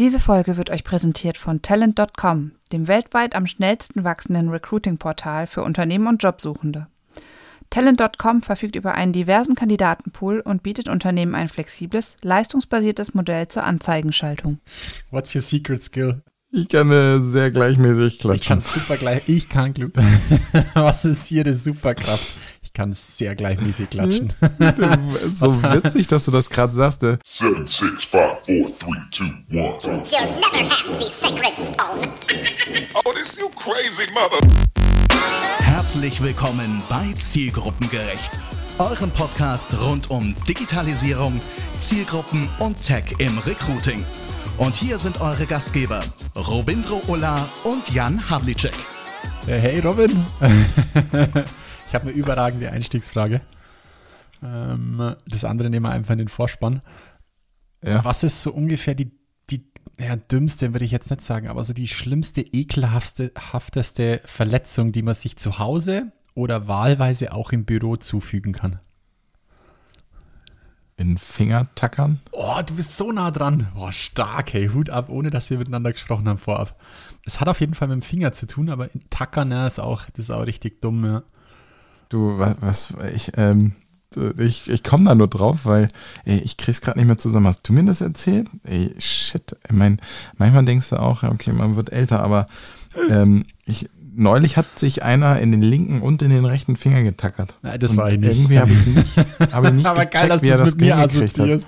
Diese Folge wird euch präsentiert von Talent.com, dem weltweit am schnellsten wachsenden Recruiting-Portal für Unternehmen und Jobsuchende. Talent.com verfügt über einen diversen Kandidatenpool und bietet Unternehmen ein flexibles, leistungsbasiertes Modell zur Anzeigenschaltung. What's your secret skill? Ich kann äh, sehr gleichmäßig Ich klatschen. kann super gleich. Ich kann Glück. Was ist hier die Superkraft? Ich kann sehr gleichmäßig klatschen. so witzig, dass du das gerade sagst. Seven, six, five, four, three, two, one. You'll never have the sacred stone. Oh, this you crazy mother. Herzlich willkommen bei Zielgruppengerecht, eurem Podcast rund um Digitalisierung, Zielgruppen und Tech im Recruiting. Und hier sind eure Gastgeber Robindro Ulla und Jan Havlicek. Hey Robin. Ich habe eine überragende Einstiegsfrage. Ähm, das andere nehmen wir einfach in den Vorspann. Ja. Was ist so ungefähr die, die ja, dümmste, würde ich jetzt nicht sagen, aber so die schlimmste, ekelhafteste hafteste Verletzung, die man sich zu Hause oder wahlweise auch im Büro zufügen kann? In Fingertackern? Oh, du bist so nah dran. Boah, stark, hey, Hut ab, ohne dass wir miteinander gesprochen haben vorab. Es hat auf jeden Fall mit dem Finger zu tun, aber in Tackern ne, ist, auch, das ist auch richtig dumm. Ja. Du, wa- was, ich, ähm, ich, ich komme da nur drauf, weil ey, ich krieg's gerade nicht mehr zusammen. Hast du mir das erzählt? Ey, shit. Ich mein, manchmal denkst du auch, ja, okay, man wird älter, aber ähm, ich, neulich hat sich einer in den linken und in den rechten Finger getackert. Nein, das Und war ich nicht. Irgendwie habe ich nicht, hab ich nicht aber geil, gecheckt, dass wie er das mit mir hingekriegt hat. Es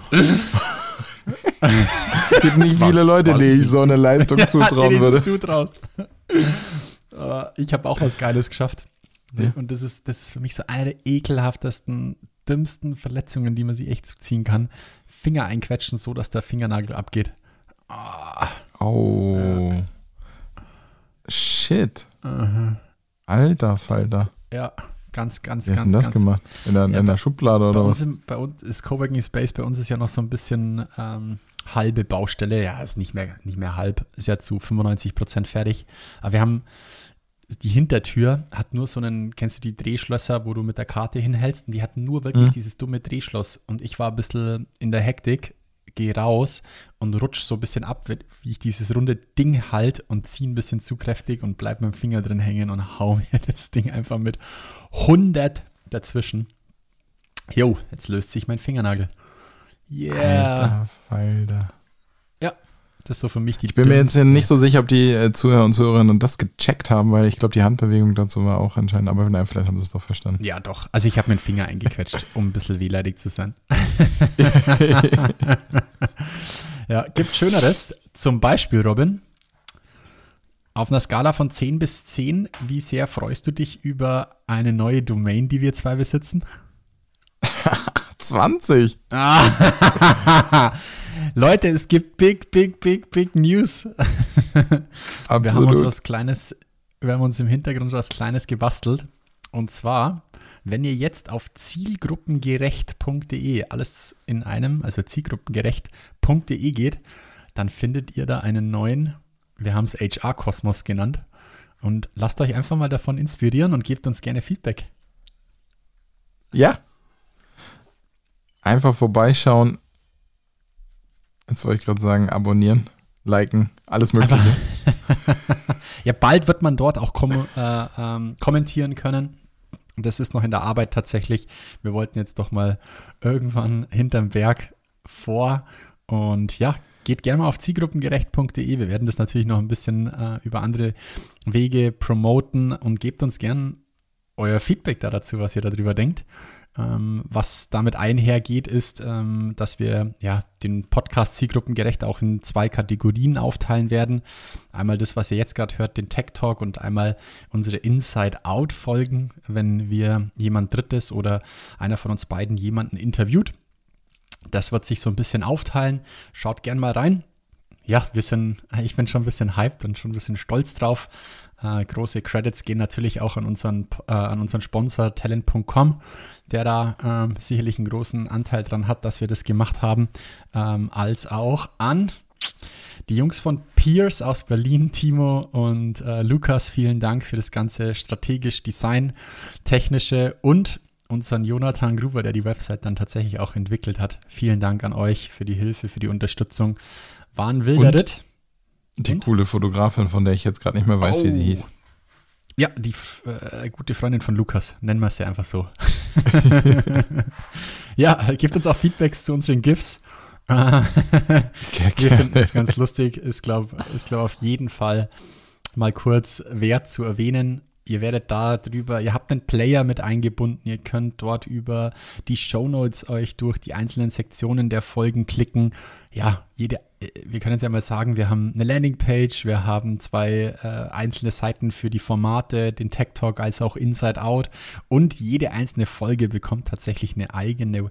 gibt nicht viele Leute, was denen ich so eine Leistung zutrauen würde. zutraut. Ich habe auch was Geiles geschafft. Ja. Und das ist, das ist für mich so eine der ekelhaftesten, dümmsten Verletzungen, die man sich echt zuziehen kann. Finger einquetschen, so dass der Fingernagel abgeht. Ah, Oh. Shit. aha. Alter Falter. Ja, ganz, ganz, Wie hast du ganz, denn das ganz. gemacht? In der, Ja, in der Schublade oder was? im, bei uns ist Coworking Space, bei uns ist ja noch so ein bisschen ähm, halbe Baustelle. Ja, ist nicht mehr, nicht mehr halb, ist ja zu 95 Prozent fertig. Aber wir haben die Hintertür hat nur so einen, kennst du die Drehschlösser, wo du mit der Karte hinhältst? Und die hat nur wirklich Mhm. dieses dumme Drehschloss. Und ich war ein bisschen in der Hektik, gehe raus und rutsch so ein bisschen ab, wie ich dieses runde Ding halt und ziehe ein bisschen zu kräftig und bleib mit dem Finger drin hängen und hau mir das Ding einfach mit 100 dazwischen. Jo, jetzt löst sich mein Fingernagel. Yeah. Alter Falter. Ja, das ist so für mich die Ich bin mir jetzt nicht so sicher, ob die äh, Zuhörer und Zuhörerinnen das gecheckt haben, weil ich glaube, die Handbewegung dazu war auch entscheidend. Aber nein, vielleicht haben sie es doch verstanden. Ja, doch. Also ich habe mir den Finger eingequetscht, um ein bisschen wehleidig zu sein. ja, gibt Schöneres. Zum Beispiel, Robin, auf einer Skala von 10 bis 10, wie sehr freust du dich über eine neue Domain, die wir zwei besitzen? 20. Leute, es gibt big, big, big, big News. Wir haben uns Absolut. was Kleines, wir haben uns im Hintergrund was Kleines gebastelt. Und zwar, wenn ihr jetzt auf zielgruppengerecht.de, alles in einem, also zielgruppengerecht.de geht, dann findet ihr da einen neuen, wir haben es HR-Kosmos genannt. Und lasst euch einfach mal davon inspirieren und gebt uns gerne Feedback. Ja. Einfach vorbeischauen. Jetzt wollte ich gerade sagen, abonnieren, liken, alles Mögliche. Ja, bald wird man dort auch kom äh, ähm, kommentieren können. Und das ist noch in der Arbeit tatsächlich. Wir wollten jetzt doch mal irgendwann hinterm Berg vor. Und ja, geht gerne mal auf zielgruppengerecht.de. Wir werden das natürlich noch ein bisschen äh, über andere Wege promoten und gebt uns gern euer Feedback da dazu, was ihr darüber denkt. Ähm, was damit einhergeht, ist, ähm, dass wir ja den Podcast zielgruppengerecht auch in zwei Kategorien aufteilen werden. Einmal das, was ihr jetzt gerade hört, den Tech Talk und einmal unsere Inside-Out-Folgen, wenn wir jemand Drittes oder einer von uns beiden jemanden interviewt. Das wird sich so ein bisschen aufteilen. Schaut gern mal rein. Ja, wir sind, ich bin schon ein bisschen hyped und schon ein bisschen stolz drauf. Äh, große Credits gehen natürlich auch an unseren, äh, an unseren Sponsor talent.com, der da ähm, sicherlich einen großen Anteil dran hat, dass wir das gemacht haben, ähm, als auch an die Jungs von Pierce aus Berlin, Timo und äh, Lukas, vielen Dank für das ganze strategisch Design, technische und unseren Jonathan Gruber, der die Website dann tatsächlich auch entwickelt hat. Vielen Dank an euch für die Hilfe, für die Unterstützung. War ein wilder? Ritt. Die Und? coole Fotografin, von der ich jetzt gerade nicht mehr weiß, wie sie Oh. hieß. Ja, die äh, gute Freundin von Lukas. Nennen wir sie einfach so. ja, gebt uns auch Feedbacks zu unseren GIFs. Ja, Wir finden es ganz lustig. Ist, glaube ist, glaub, auf jeden Fall mal kurz wert zu erwähnen. Ihr werdet da drüber, ihr habt einen Player mit eingebunden, ihr könnt dort über die Shownotes euch durch die einzelnen Sektionen der Folgen klicken. Ja, jede, äh, wir können jetzt ja mal sagen, wir haben eine Landingpage, wir haben zwei äh, einzelne Seiten für die Formate, den Tech Talk als auch Inside Out und jede einzelne Folge bekommt tatsächlich eine eigene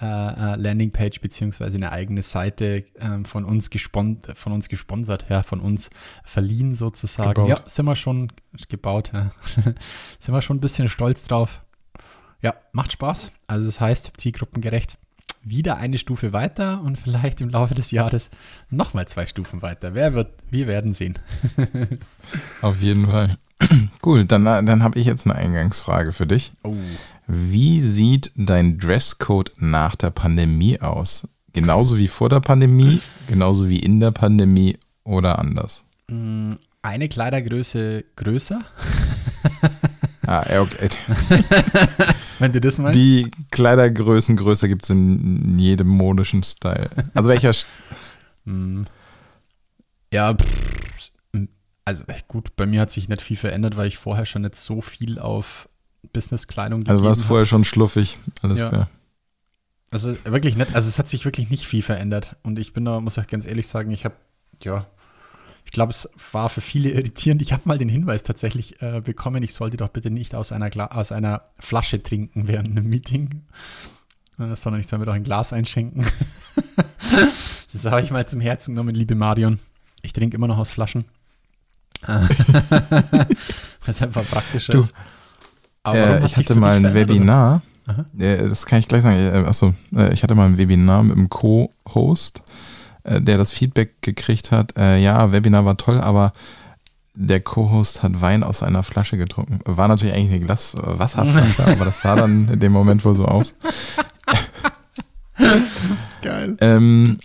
äh, äh, Landingpage beziehungsweise eine eigene Seite ähm, von uns gespon von uns gesponsert, ja, von uns verliehen sozusagen. Gebaut. Ja, sind wir schon gebaut, ja. sind wir schon ein bisschen stolz drauf. Ja, macht Spaß. Also das heißt, zielgruppengerecht wieder eine Stufe weiter und vielleicht im Laufe des Jahres nochmal zwei Stufen weiter. Wer wird, wir werden sehen. Auf jeden Fall. Cool, dann, dann habe ich jetzt eine Eingangsfrage für dich. Oh. Wie sieht dein Dresscode nach der Pandemie aus? Genauso wie vor der Pandemie, genauso wie in der Pandemie oder anders? Mm, Eine Kleidergröße größer, Ah, okay. wenn du das meinst. Die Kleidergrößen größer gibt es in jedem modischen Style. Also welcher? St- Mm. Ja, pff, also gut, bei mir hat sich nicht viel verändert, weil ich vorher schon nicht so viel auf Businesskleidung Also gegeben vorher schon schluffig. Alles Ja. klar. Also wirklich nicht, also es hat sich wirklich nicht viel verändert. Und ich bin da, muss ich ganz ehrlich sagen, ich habe, ja, ich glaube, es war für viele irritierend. Ich habe mal den Hinweis tatsächlich äh, bekommen, ich sollte doch bitte nicht aus einer, Gla aus einer Flasche trinken während einem Meeting, äh, sondern ich soll mir doch ein Glas einschenken. das habe ich mal zum Herzen genommen, liebe Marion. Ich trinke immer noch aus Flaschen. Was einfach praktischer Du, ist. Aber Äh, ich hatte mal ein oder? Webinar. Äh, das kann ich gleich sagen. Äh, Achso, äh, ich hatte mal ein Webinar mit einem Co-Host, äh, der das Feedback gekriegt hat. Äh, ja, Webinar war toll, aber der Co-Host hat Wein aus einer Flasche getrunken. War natürlich eigentlich eine Glas äh, Wasserflasche, aber das sah dann in dem Moment wohl so aus. Geil. Ähm,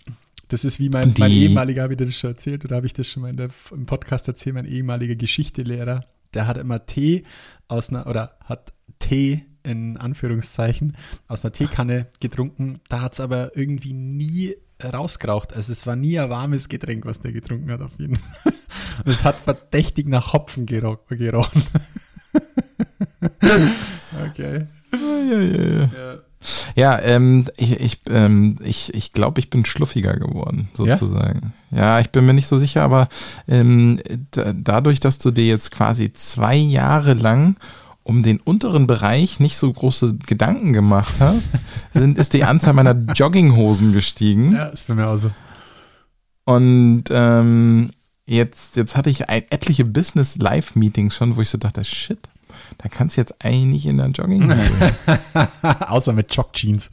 Das ist wie mein, mein ehemaliger, habe ich dir das schon erzählt oder habe ich das schon mal der, im Podcast erzählt, mein ehemaliger Geschichtelehrer, der hat immer Tee aus einer, oder hat Tee in Anführungszeichen aus einer Teekanne getrunken. Da hat es aber irgendwie nie rausgeraucht. Also es war nie ein warmes Getränk, was der getrunken hat auf jeden Fall. Und es hat verdächtig nach Hopfen gero gerochen. okay. ja, ja, ja. Ja, ähm, ich, ich, ähm, ich, ich glaube, ich bin schluffiger geworden, sozusagen. Ja, ich bin mir nicht so sicher, aber ähm, da, dadurch, dass du dir jetzt quasi zwei Jahre lang um den unteren Bereich nicht so große Gedanken gemacht hast, sind, ist die Anzahl meiner Jogginghosen gestiegen. Ja, ist bei mir auch so. Und ähm, jetzt, jetzt hatte ich ein, etliche Business-Live-Meetings schon, wo ich so dachte, shit, da kannst du jetzt eigentlich nicht in der Jogginghose. Außer mit Jog-Jeans.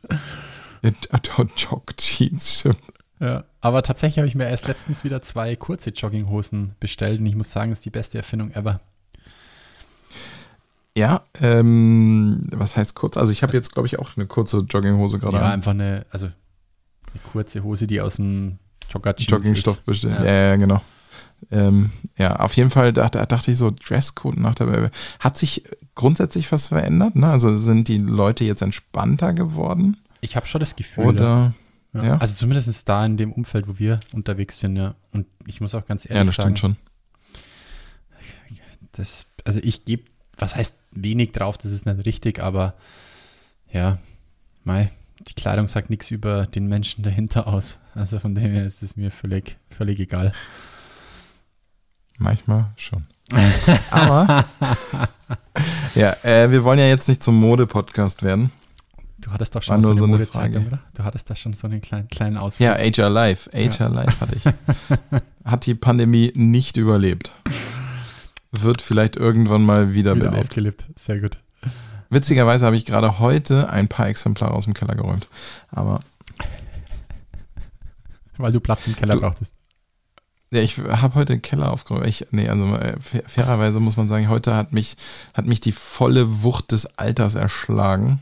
Jog-Jeans, stimmt. Ja, aber tatsächlich habe ich mir erst letztens wieder zwei kurze Jogginghosen bestellt und ich muss sagen, das ist die beste Erfindung ever. Ja, ähm, was heißt kurz? Also ich habe jetzt, glaube ich, auch eine kurze Jogginghose gerade Ja, an. einfach eine, also eine kurze Hose, die aus dem Jogger-Jeans Joggingstoff ist. bestellt. Ja. Ja, ja, genau. Ähm, ja, auf jeden Fall dachte, dachte ich so, Dresscode nach der Hat sich grundsätzlich was verändert? Ne? Also sind die Leute jetzt entspannter geworden? Ich habe schon das Gefühl. Oder? ja. ja? Also zumindest da in dem Umfeld, wo wir unterwegs sind, ja. Und ich muss auch ganz ehrlich Ja, das sagen, stimmt schon. das, also ich gebe, was heißt wenig drauf, das ist nicht richtig, aber ja, mei, die Kleidung sagt nichts über den Menschen dahinter aus. Also von dem her ist es mir völlig, völlig egal. Manchmal schon. Aber ja, äh, wir wollen ja jetzt nicht zum Mode-Podcast werden. Du hattest doch War schon so nur eine, so eine Modezeitung, oder? Du hattest da schon so einen kleinen, kleinen Ausflug. Ja, HR Live. HR Live hatte ich. Hat die Pandemie nicht überlebt. Wird vielleicht irgendwann mal wieder wiederbelebt. aufgelebt. Sehr gut. Witzigerweise habe ich gerade heute ein paar Exemplare aus dem Keller geräumt. Aber Weil du Platz im Keller Du- brauchtest. ja, ich habe heute den Keller aufgeräumt. Ich, nee, also äh, fair- fairerweise muss man sagen, heute hat mich, hat mich die volle Wucht des Alters erschlagen.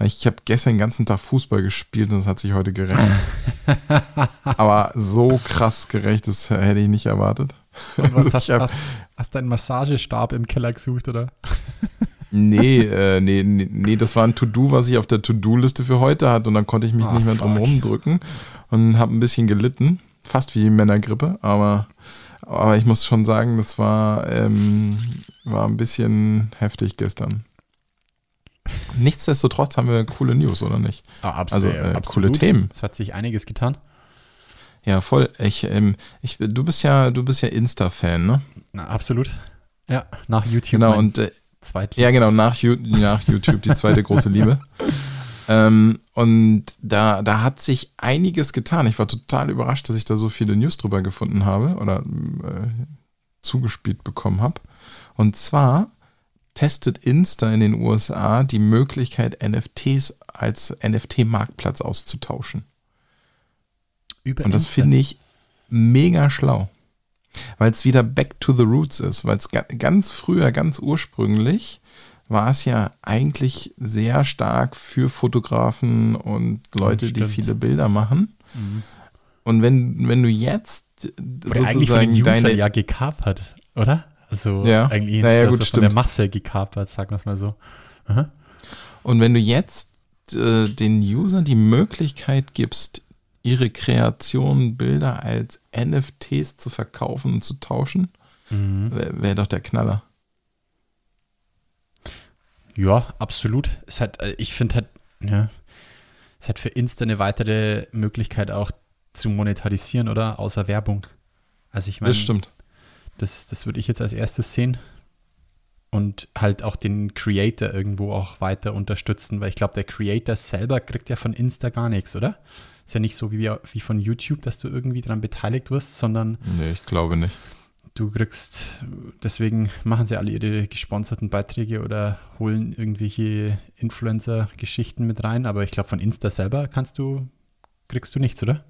Ich habe gestern den ganzen Tag Fußball gespielt und es hat sich heute gerecht. Aber so krass gerecht, das hätte ich nicht erwartet. Und was hast, hab- hast, hast du einen Massagestab im Keller gesucht, oder? Nee, äh, nee, nee, nee, das war ein To-Do, was ich auf der To-Do-Liste für heute hatte und dann konnte ich mich Ah, nicht mehr fuck. drum rumdrücken und habe ein bisschen gelitten, fast wie Männergrippe, aber, aber ich muss schon sagen, das war, ähm, war ein bisschen heftig gestern. Nichtsdestotrotz haben wir coole News, oder nicht? Ah, Also, äh, coole Themen. Es hat sich einiges getan. Ja, voll. Ich, ähm, ich, du bist ja, du bist ja Insta-Fan, ne? Na, absolut. Ja, nach YouTube. Genau, und äh. Ja, genau, nach, nach YouTube, die zweite große Liebe. Ähm, und da, da hat sich einiges getan. Ich war total überrascht, dass ich da so viele News drüber gefunden habe oder äh, zugespielt bekommen habe. Und zwar testet Insta in den USA die Möglichkeit, NFTs als NFT-Marktplatz auszutauschen. Über Und das finde ich mega schlau. Weil es wieder back to the roots ist. Weil es ga ganz früher, ganz ursprünglich, war es ja eigentlich sehr stark für Fotografen und Leute, die viele Bilder machen. Und wenn, wenn du jetzt eigentlich den sozusagen Usern deine. ja gekapert, oder? Also Ja. eigentlich Naja, gut, von der. Masse gekapert, sagen wir es mal so. Aha. Und wenn du jetzt äh, den Usern die Möglichkeit gibst, ihre Kreationen, Bilder als NFTs zu verkaufen und zu tauschen, Mhm. wäre wär doch der Knaller. Ja, absolut. Es hat, äh, ich finde halt, ja, es hat für Insta eine weitere Möglichkeit auch zu monetarisieren, oder? Außer Werbung. Also ich meine, Das stimmt. das, das würde ich jetzt als erstes sehen. Und halt auch den Creator irgendwo auch weiter unterstützen, weil ich glaube, der Creator selber kriegt ja von Insta gar nichts, oder? Ist ja nicht so wie, wie von YouTube, dass du irgendwie daran beteiligt wirst, sondern Nee, ich glaube nicht. du kriegst, deswegen machen sie alle ihre gesponserten Beiträge oder holen irgendwelche Influencer-Geschichten mit rein, aber ich glaube, von Insta selber kannst du, kriegst du nichts, oder?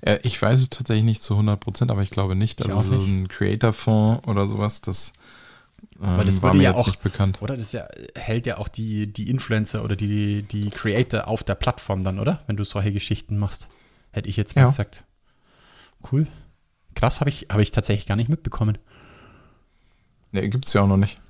Äh, ich weiß es tatsächlich nicht zu 100 Prozent, aber ich glaube nicht. Ich Also so ein Creator-Fonds oder sowas, das, Weil das war wurde mir ja jetzt auch- nicht bekannt. Oder das ja, hält ja auch die, die Influencer oder die, die Creator auf der Plattform dann, oder? Wenn du solche Geschichten machst. Hätte ich jetzt mal Ja. gesagt. Cool. Krass, habe ich, hab ich tatsächlich gar nicht mitbekommen. Gibt es ja auch noch nicht.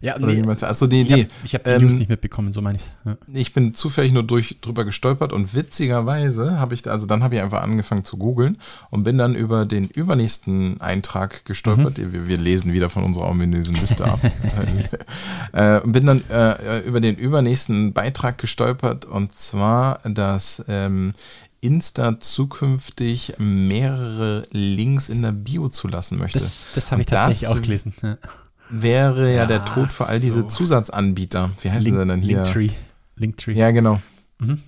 Ja, Oder meinst du? Also die ich habe hab die Ähm, News nicht mitbekommen, so meine ich ja. Ich bin zufällig nur durch, drüber gestolpert und witzigerweise habe ich, da- also dann habe ich einfach angefangen zu googeln und bin dann über den übernächsten Eintrag gestolpert. Mhm. Wir, wir lesen wieder von unserer ominösen Liste ab. äh, und bin dann äh, über den übernächsten Beitrag gestolpert und zwar, dass ähm, Insta zukünftig mehrere Links in der Bio zulassen möchte. Das, das habe ich Und das tatsächlich auch gelesen. Ja. Wäre ja, Ja, der Tod für all diese so. Zusatzanbieter. Wie heißen sie denn hier? Linktree. Linktree. Ja, genau. Mhm.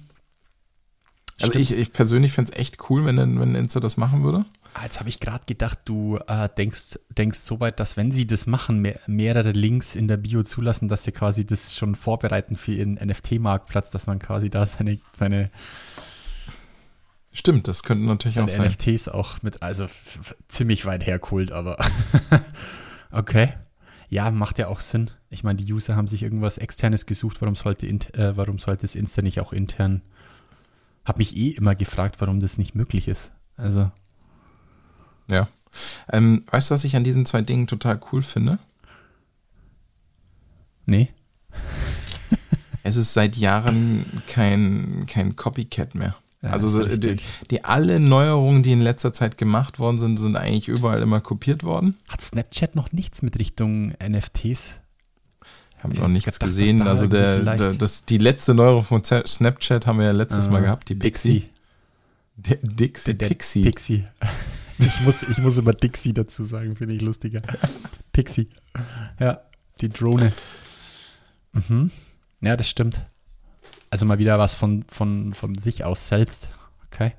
Also ich, ich persönlich fände es echt cool, wenn, wenn Insta das machen würde. Ah, Jetzt habe ich gerade gedacht, du äh, denkst, denkst so weit, dass wenn sie das machen, mehr, mehrere Links in der Bio zulassen, dass sie quasi das schon vorbereiten für ihren NFT-Marktplatz, dass man quasi da seine, seine, Stimmt, das könnte natürlich auch sein. NFTs auch mit, also ziemlich weit hergeholt, aber okay. Ja, macht ja auch Sinn. Ich meine, die User haben sich irgendwas externes gesucht, warum sollte, äh, warum sollte es Insta nicht auch intern? Hab mich eh immer gefragt, warum das nicht möglich ist. Also, Ja. Ähm, weißt du, was ich an diesen zwei Dingen total cool finde? nee. Es ist seit Jahren kein, kein Copycat mehr. Ja, also die, die alle Neuerungen, die in letzter Zeit gemacht worden sind, sind eigentlich überall immer kopiert worden. Hat Snapchat noch nichts mit Richtung NFTs? Ich habe Jetzt noch nichts gedacht, gesehen. da Also der, der, das, die letzte Neuerung von Snapchat haben wir ja letztes Mal Äh, gehabt, die Pixie. Der Dixie, Der Pixie. Pixie. Ich muss, ich muss immer Dixie dazu sagen, finde ich lustiger. Pixie. Ja, die Drohne. Mhm. Ja, das stimmt. Also mal wieder was von, von, von sich aus selbst. Okay.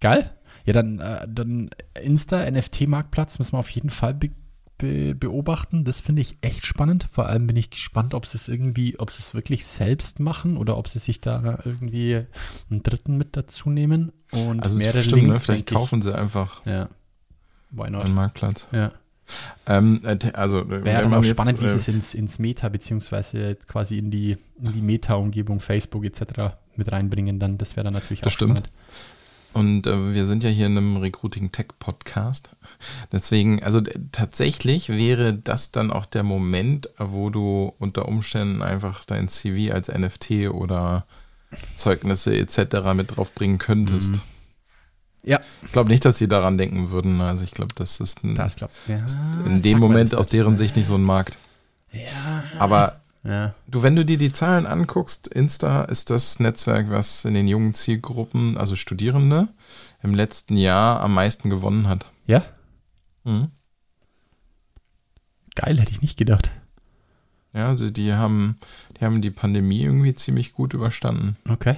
Geil. Ja, dann, äh, dann Insta, NFT-Marktplatz müssen wir auf jeden Fall be be beobachten. Das finde ich echt spannend. Vor allem bin ich gespannt, ob sie es irgendwie, ob sie es wirklich selbst machen oder ob sie sich da irgendwie einen Dritten mit dazu nehmen und Also mehrere stimmt, ne? Links. vielleicht denke ich. kaufen sie einfach Ja. Einen Marktplatz. Ja. Ähm, äh, also, äh, Wäre dann auch jetzt, spannend, wie sie äh, es ins, ins Meta, beziehungsweise quasi in die, in die Meta-Umgebung, Facebook etc. mit reinbringen, dann das wäre dann natürlich Das auch stimmt. spannend. Und äh, wir sind ja hier in einem Recruiting Tech Podcast. Deswegen, also tatsächlich wäre das dann auch der Moment, wo du unter Umständen einfach dein CV als NFT oder Zeugnisse etc. mit draufbringen könntest. Mhm. Ja, Ich glaube nicht, dass sie daran denken würden. Also ich glaube, das ist ein, das glaubt ja, in dem Moment aus deren Sicht nicht so ein Markt. Ja. Aber ja. Du, wenn du dir die Zahlen anguckst, Insta ist das Netzwerk, was in den jungen Zielgruppen, also Studierende, im letzten Jahr am meisten gewonnen hat. Ja? Mhm. Geil, hätte ich nicht gedacht. Ja, also die haben, die haben die Pandemie irgendwie ziemlich gut überstanden. Okay.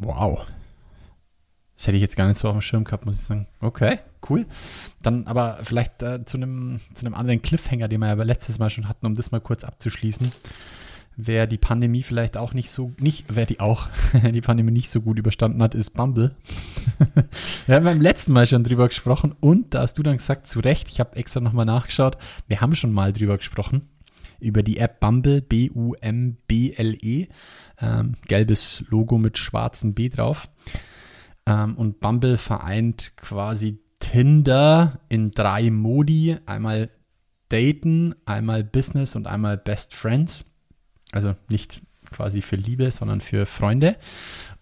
Wow. Das hätte ich jetzt gar nicht so auf dem Schirm gehabt, muss ich sagen. Okay, cool. Dann aber vielleicht äh, zu einem zu einem anderen Cliffhanger, den wir ja letztes Mal schon hatten, um das mal kurz abzuschließen. Wer die Pandemie vielleicht auch nicht so, nicht, wer die auch die Pandemie nicht so gut überstanden hat, ist Bumble. wir haben beim letzten Mal schon drüber gesprochen und da hast du dann gesagt, zu Recht, ich habe extra nochmal nachgeschaut, wir haben schon mal drüber gesprochen, über die App Bumble, B-U-M-B-L-E, ähm, gelbes Logo mit schwarzem B drauf. Ähm, und Bumble vereint quasi Tinder in drei Modi. Einmal Daten, einmal Business und einmal Best Friends. Also nicht quasi für Liebe, sondern für Freunde.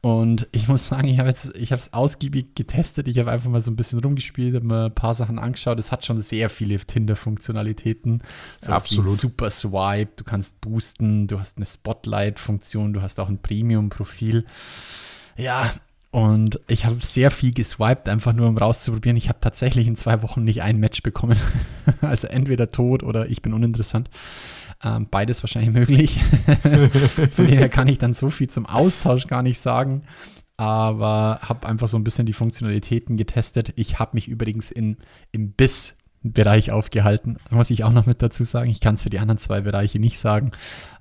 Und ich muss sagen, ich habe jetzt, ich habe es ausgiebig getestet. Ich habe einfach mal so ein bisschen rumgespielt, habe mir ein paar Sachen angeschaut. Es hat schon sehr viele Tinder-Funktionalitäten. So Absolut. Super Swipe, du kannst boosten, du hast eine Spotlight-Funktion, du hast auch ein Premium-Profil. Ja, und ich habe sehr viel geswiped, einfach nur um rauszuprobieren. Ich habe tatsächlich in zwei Wochen nicht ein Match bekommen. also entweder tot oder ich bin uninteressant. Ähm, beides wahrscheinlich möglich. Von daher kann ich dann so viel zum Austausch gar nicht sagen. Aber habe einfach so ein bisschen die Funktionalitäten getestet. Ich habe mich übrigens in, im Biss-Bereich aufgehalten. Muss ich auch noch mit dazu sagen. Ich kann es für die anderen zwei Bereiche nicht sagen.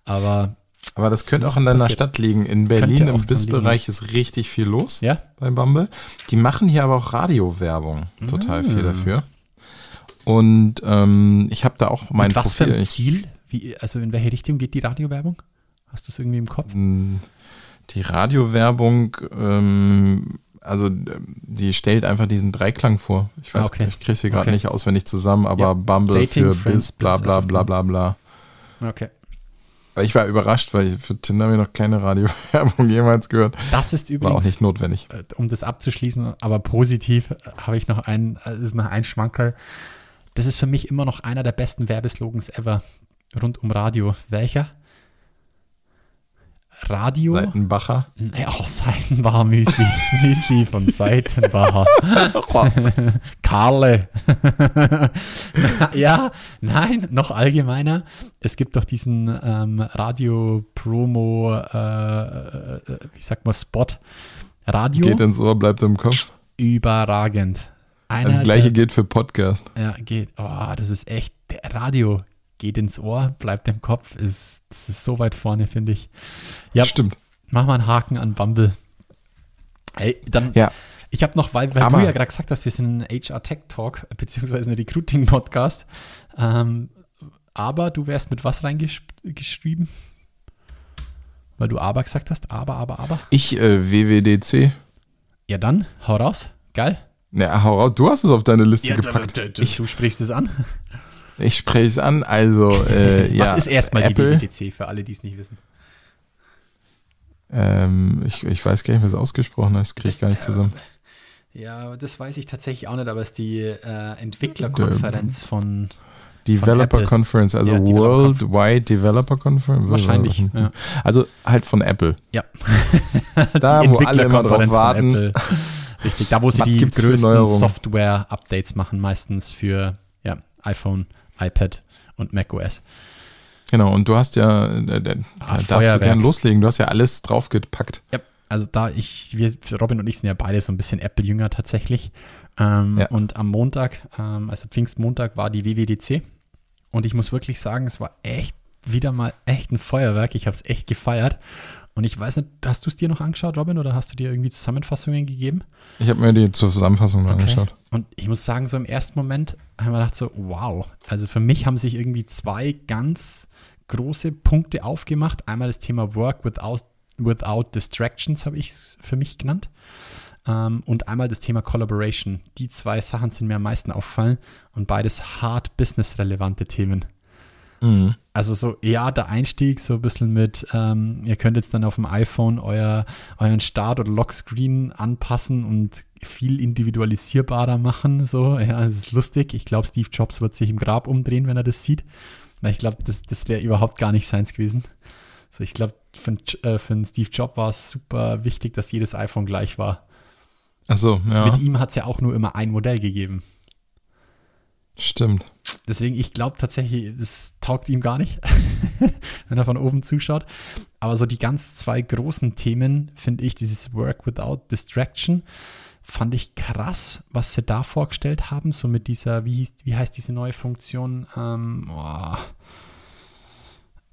Aber Aber das könnte auch in deiner passiert? Stadt liegen. In Berlin im dran BIS-Bereich ist richtig viel los ja, bei Bumble. Die machen hier aber auch Radiowerbung total viel Ah. dafür. Und ähm, ich habe da auch mein Mit was für Profil. ein Ich- Ziel? Wie, also in welche Richtung geht die Radiowerbung? Hast du es irgendwie im Kopf? Die Radiowerbung, ähm, also ähm, die stellt einfach diesen Dreiklang vor. Ich weiß, Ah, okay. ich kriege sie gerade Okay. nicht auswendig zusammen, aber Ja. Bumble Dating, für Friends, Biz, bla bla bla bla bla. Okay. Ich war überrascht, weil ich, für Tinder habe ich noch keine Radiowerbung jemals gehört. Das ist War übrigens, auch nicht notwendig. äh, um das abzuschließen, aber positiv äh, habe ich noch ein, äh, ist noch ein Schmankerl. Das ist für mich immer noch einer der besten Werbeslogans ever rund um Radio. Welcher? Radio. Seitenbacher. Ja, oh, Seitenbacher Müsli. Müsli von Seitenbacher. Karle. ja, nein, noch allgemeiner. Es gibt doch diesen ähm, Radio-Promo, äh, äh, wie sagt man, Spot. Radio Geht ins Ohr, bleibt im Kopf. überragend. Einer Das gleiche der, geht für Podcast. ja, geht. Oh, das ist echt. Der Radio geht ins Ohr, bleibt im Kopf. Ist, das ist so weit vorne, finde ich. Ja, Stimmt. mach mal einen Haken an Bumble. Ey, dann, Ja. ich habe noch, weil, weil Aber- du ja gerade gesagt hast, wir sind ein HR Tech Talk, beziehungsweise ein Recruiting-Podcast. Ähm, aber du wärst mit was reingeschrieben? Weil du aber gesagt hast, aber, aber, aber. Ich, äh, WWDC. Ja, dann, hau raus. Geil. Na, hau raus. Du hast es auf deine Liste gepackt. du, du, Ich, du sprichst es an. Ich spreche es an. Also, äh, ja. was ist erstmal Apple? die WWDC für alle, die es nicht wissen? Ähm, ich, ich weiß gar nicht, was ausgesprochen ist. Kriege ich gar nicht zusammen. Ja, das weiß ich tatsächlich auch nicht, aber es ist die äh, Entwicklerkonferenz von Developer Apple. Conference, also Ja, Worldwide Developer Conference. wahrscheinlich. Ja. Also halt von Apple. ja. Da, wo alle immer drauf von warten. Richtig, da wo sie Was die größten? Software-Updates machen, meistens für ja, iPhone, iPad und macOS. Genau, und du hast ja, äh, äh, da darfst du Feuerwerk. gern loslegen. Du hast ja alles draufgepackt. Ja, also da ich, wir, Robin und ich sind ja beide so ein bisschen Apple-Jünger tatsächlich. Ähm, Ja. Und am Montag, ähm, also Pfingstmontag, war die WWDC. Und ich muss wirklich sagen, es war echt wieder mal echt ein Feuerwerk. Ich habe es echt gefeiert. Und ich weiß nicht, hast du es dir noch angeschaut, Robin, oder hast du dir irgendwie Zusammenfassungen gegeben? Ich habe mir die Zusammenfassung okay. angeschaut. Und ich muss sagen, so im ersten Moment haben wir gedacht so, wow. Also für mich haben sich irgendwie zwei ganz große Punkte aufgemacht. Einmal das Thema Work without, without Distractions habe ich es für mich genannt. Ähm, und einmal das Thema Collaboration. Die zwei Sachen sind mir am meisten aufgefallen und beides hart business-relevante Themen. Mhm. Also so, ja, der Einstieg so ein bisschen mit, ähm, ihr könnt jetzt dann auf dem iPhone euer, euren Start- oder Lockscreen anpassen und viel individualisierbarer machen. So, ja, das ist lustig. Ich glaube, Steve Jobs wird sich im Grab umdrehen, wenn er das sieht. Weil ich glaube, das, das wäre überhaupt gar nicht seins gewesen. So, ich glaube, für, äh, für Steve Jobs war es super wichtig, dass jedes iPhone gleich war. Ach so, ja. Mit ihm hat es ja auch nur immer ein Modell gegeben. Stimmt. Deswegen, ich glaube tatsächlich, es taugt ihm gar nicht, wenn er von oben zuschaut. Aber so die ganz zwei großen Themen, finde ich, dieses Work Without Distraction, fand ich krass, was sie da vorgestellt haben. So mit dieser, wie, hieß, wie heißt diese neue Funktion? Ähm, oh,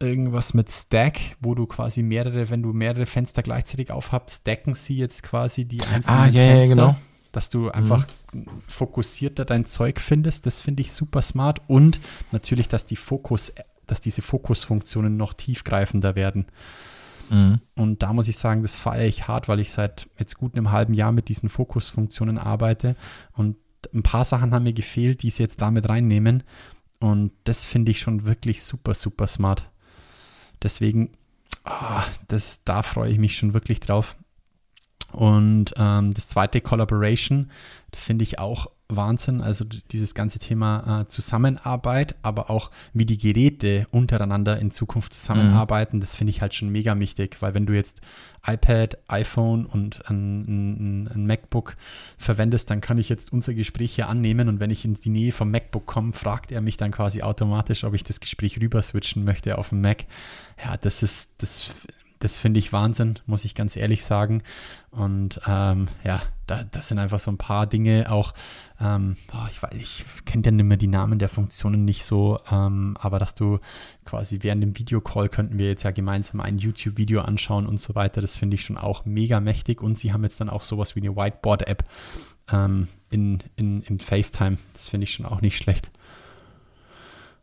irgendwas mit Stack, wo du quasi mehrere, wenn du mehrere Fenster gleichzeitig aufhast, stacken sie jetzt quasi die einzelnen ah, ja, Fenster. Ja, genau dass du einfach mhm. fokussierter dein Zeug findest. Das finde ich super smart. Und natürlich, dass die Fokus, dass diese Fokusfunktionen noch tiefgreifender werden. Mhm. Und da muss ich sagen, das feiere ich hart, weil ich seit jetzt gut einem halben Jahr mit diesen Fokusfunktionen arbeite. Und ein paar Sachen haben mir gefehlt, die sie jetzt damit reinnehmen. Und das finde ich schon wirklich super, super smart. Deswegen, ah, das, da freue ich mich schon wirklich drauf. Und ähm, das zweite Collaboration, finde ich auch Wahnsinn. Also dieses ganze Thema äh, Zusammenarbeit, aber auch wie die Geräte untereinander in Zukunft zusammenarbeiten, mhm. das finde ich halt schon mega wichtig, weil wenn du jetzt iPad, iPhone und ein, ein, ein, MacBook verwendest, dann kann ich jetzt unser Gespräch hier annehmen und wenn ich in die Nähe vom MacBook komme, fragt er mich dann quasi automatisch, ob ich das Gespräch rüber switchen möchte auf den Mac. Ja, das ist, das das finde ich Wahnsinn, muss ich ganz ehrlich sagen. Und ähm, ja, da, das sind einfach so ein paar Dinge auch. Ähm, oh, ich weiß, ich kenne ja nicht mehr die Namen der Funktionen nicht so, ähm, aber dass du quasi während dem Videocall könnten wir jetzt ja gemeinsam ein YouTube-Video anschauen und so weiter. Das finde ich schon auch mega mächtig. Und sie haben jetzt dann auch sowas wie eine Whiteboard-App ähm, in, in, in FaceTime. Das finde ich schon auch nicht schlecht.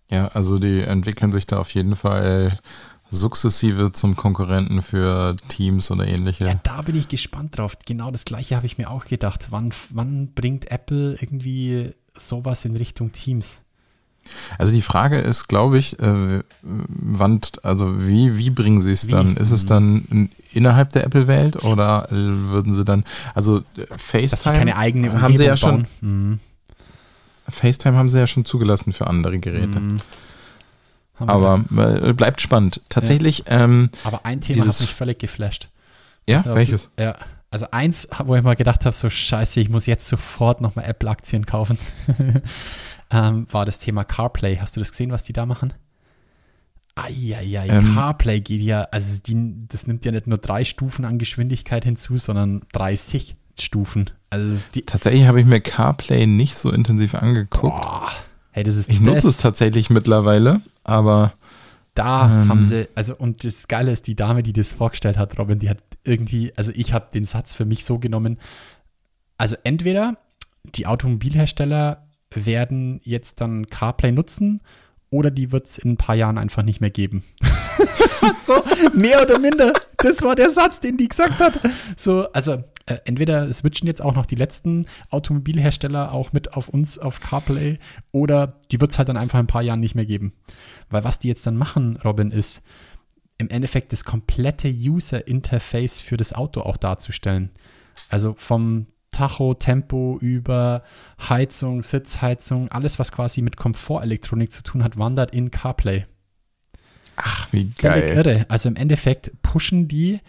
Ja, also die entwickeln sich da auf jeden Fall sukzessive zum Konkurrenten für Teams oder ähnliche. Ja, da bin ich gespannt drauf. Genau das gleiche habe ich mir auch gedacht. Wann, wann bringt Apple irgendwie sowas in Richtung Teams? Also die Frage ist, glaube ich, äh, wann, also wie, wie bringen sie es dann? Ist es dann innerhalb der Apple-Welt oder würden sie dann, also FaceTime Dass sie keine eigene Umgebung haben sie ja schon, mhm. FaceTime haben sie ja schon zugelassen für andere Geräte. Mhm. Aber äh, bleibt spannend. Tatsächlich. Ja. Ähm, Aber ein Thema hat mich völlig geflasht. Ja, also, welches? Ja, also eins, wo ich mal gedacht habe, so scheiße, ich muss jetzt sofort nochmal Apple-Aktien kaufen, ähm, war das Thema CarPlay. Hast du das gesehen, was die da machen? Eieiei, ähm, CarPlay geht ja, also die, das nimmt ja nicht nur drei Stufen an Geschwindigkeit hinzu, sondern 30 Stufen. Also tatsächlich habe ich mir CarPlay nicht so intensiv angeguckt. Boah. Hey, das ist ich nutze es tatsächlich mittlerweile, aber da ähm, haben sie, also und das Geile ist, die Dame, die das vorgestellt hat, Robin, die hat irgendwie, also ich habe den Satz für mich so genommen, also entweder die Automobilhersteller werden jetzt dann CarPlay nutzen oder die wird es in ein paar Jahren einfach nicht mehr geben. so, mehr oder minder. Das war der Satz, den die gesagt hat. So, also äh, entweder switchen jetzt auch noch die letzten Automobilhersteller auch mit auf uns auf CarPlay oder die wird es halt dann einfach in ein paar Jahren nicht mehr geben. Weil was die jetzt dann machen, Robin, ist im Endeffekt das komplette User-Interface für das Auto auch darzustellen. Also vom Tacho, Tempo über Heizung, Sitzheizung, alles, was quasi mit Komfortelektronik zu tun hat, wandert in CarPlay. Ach, wie geil. Völlig irre. Also im Endeffekt pushen die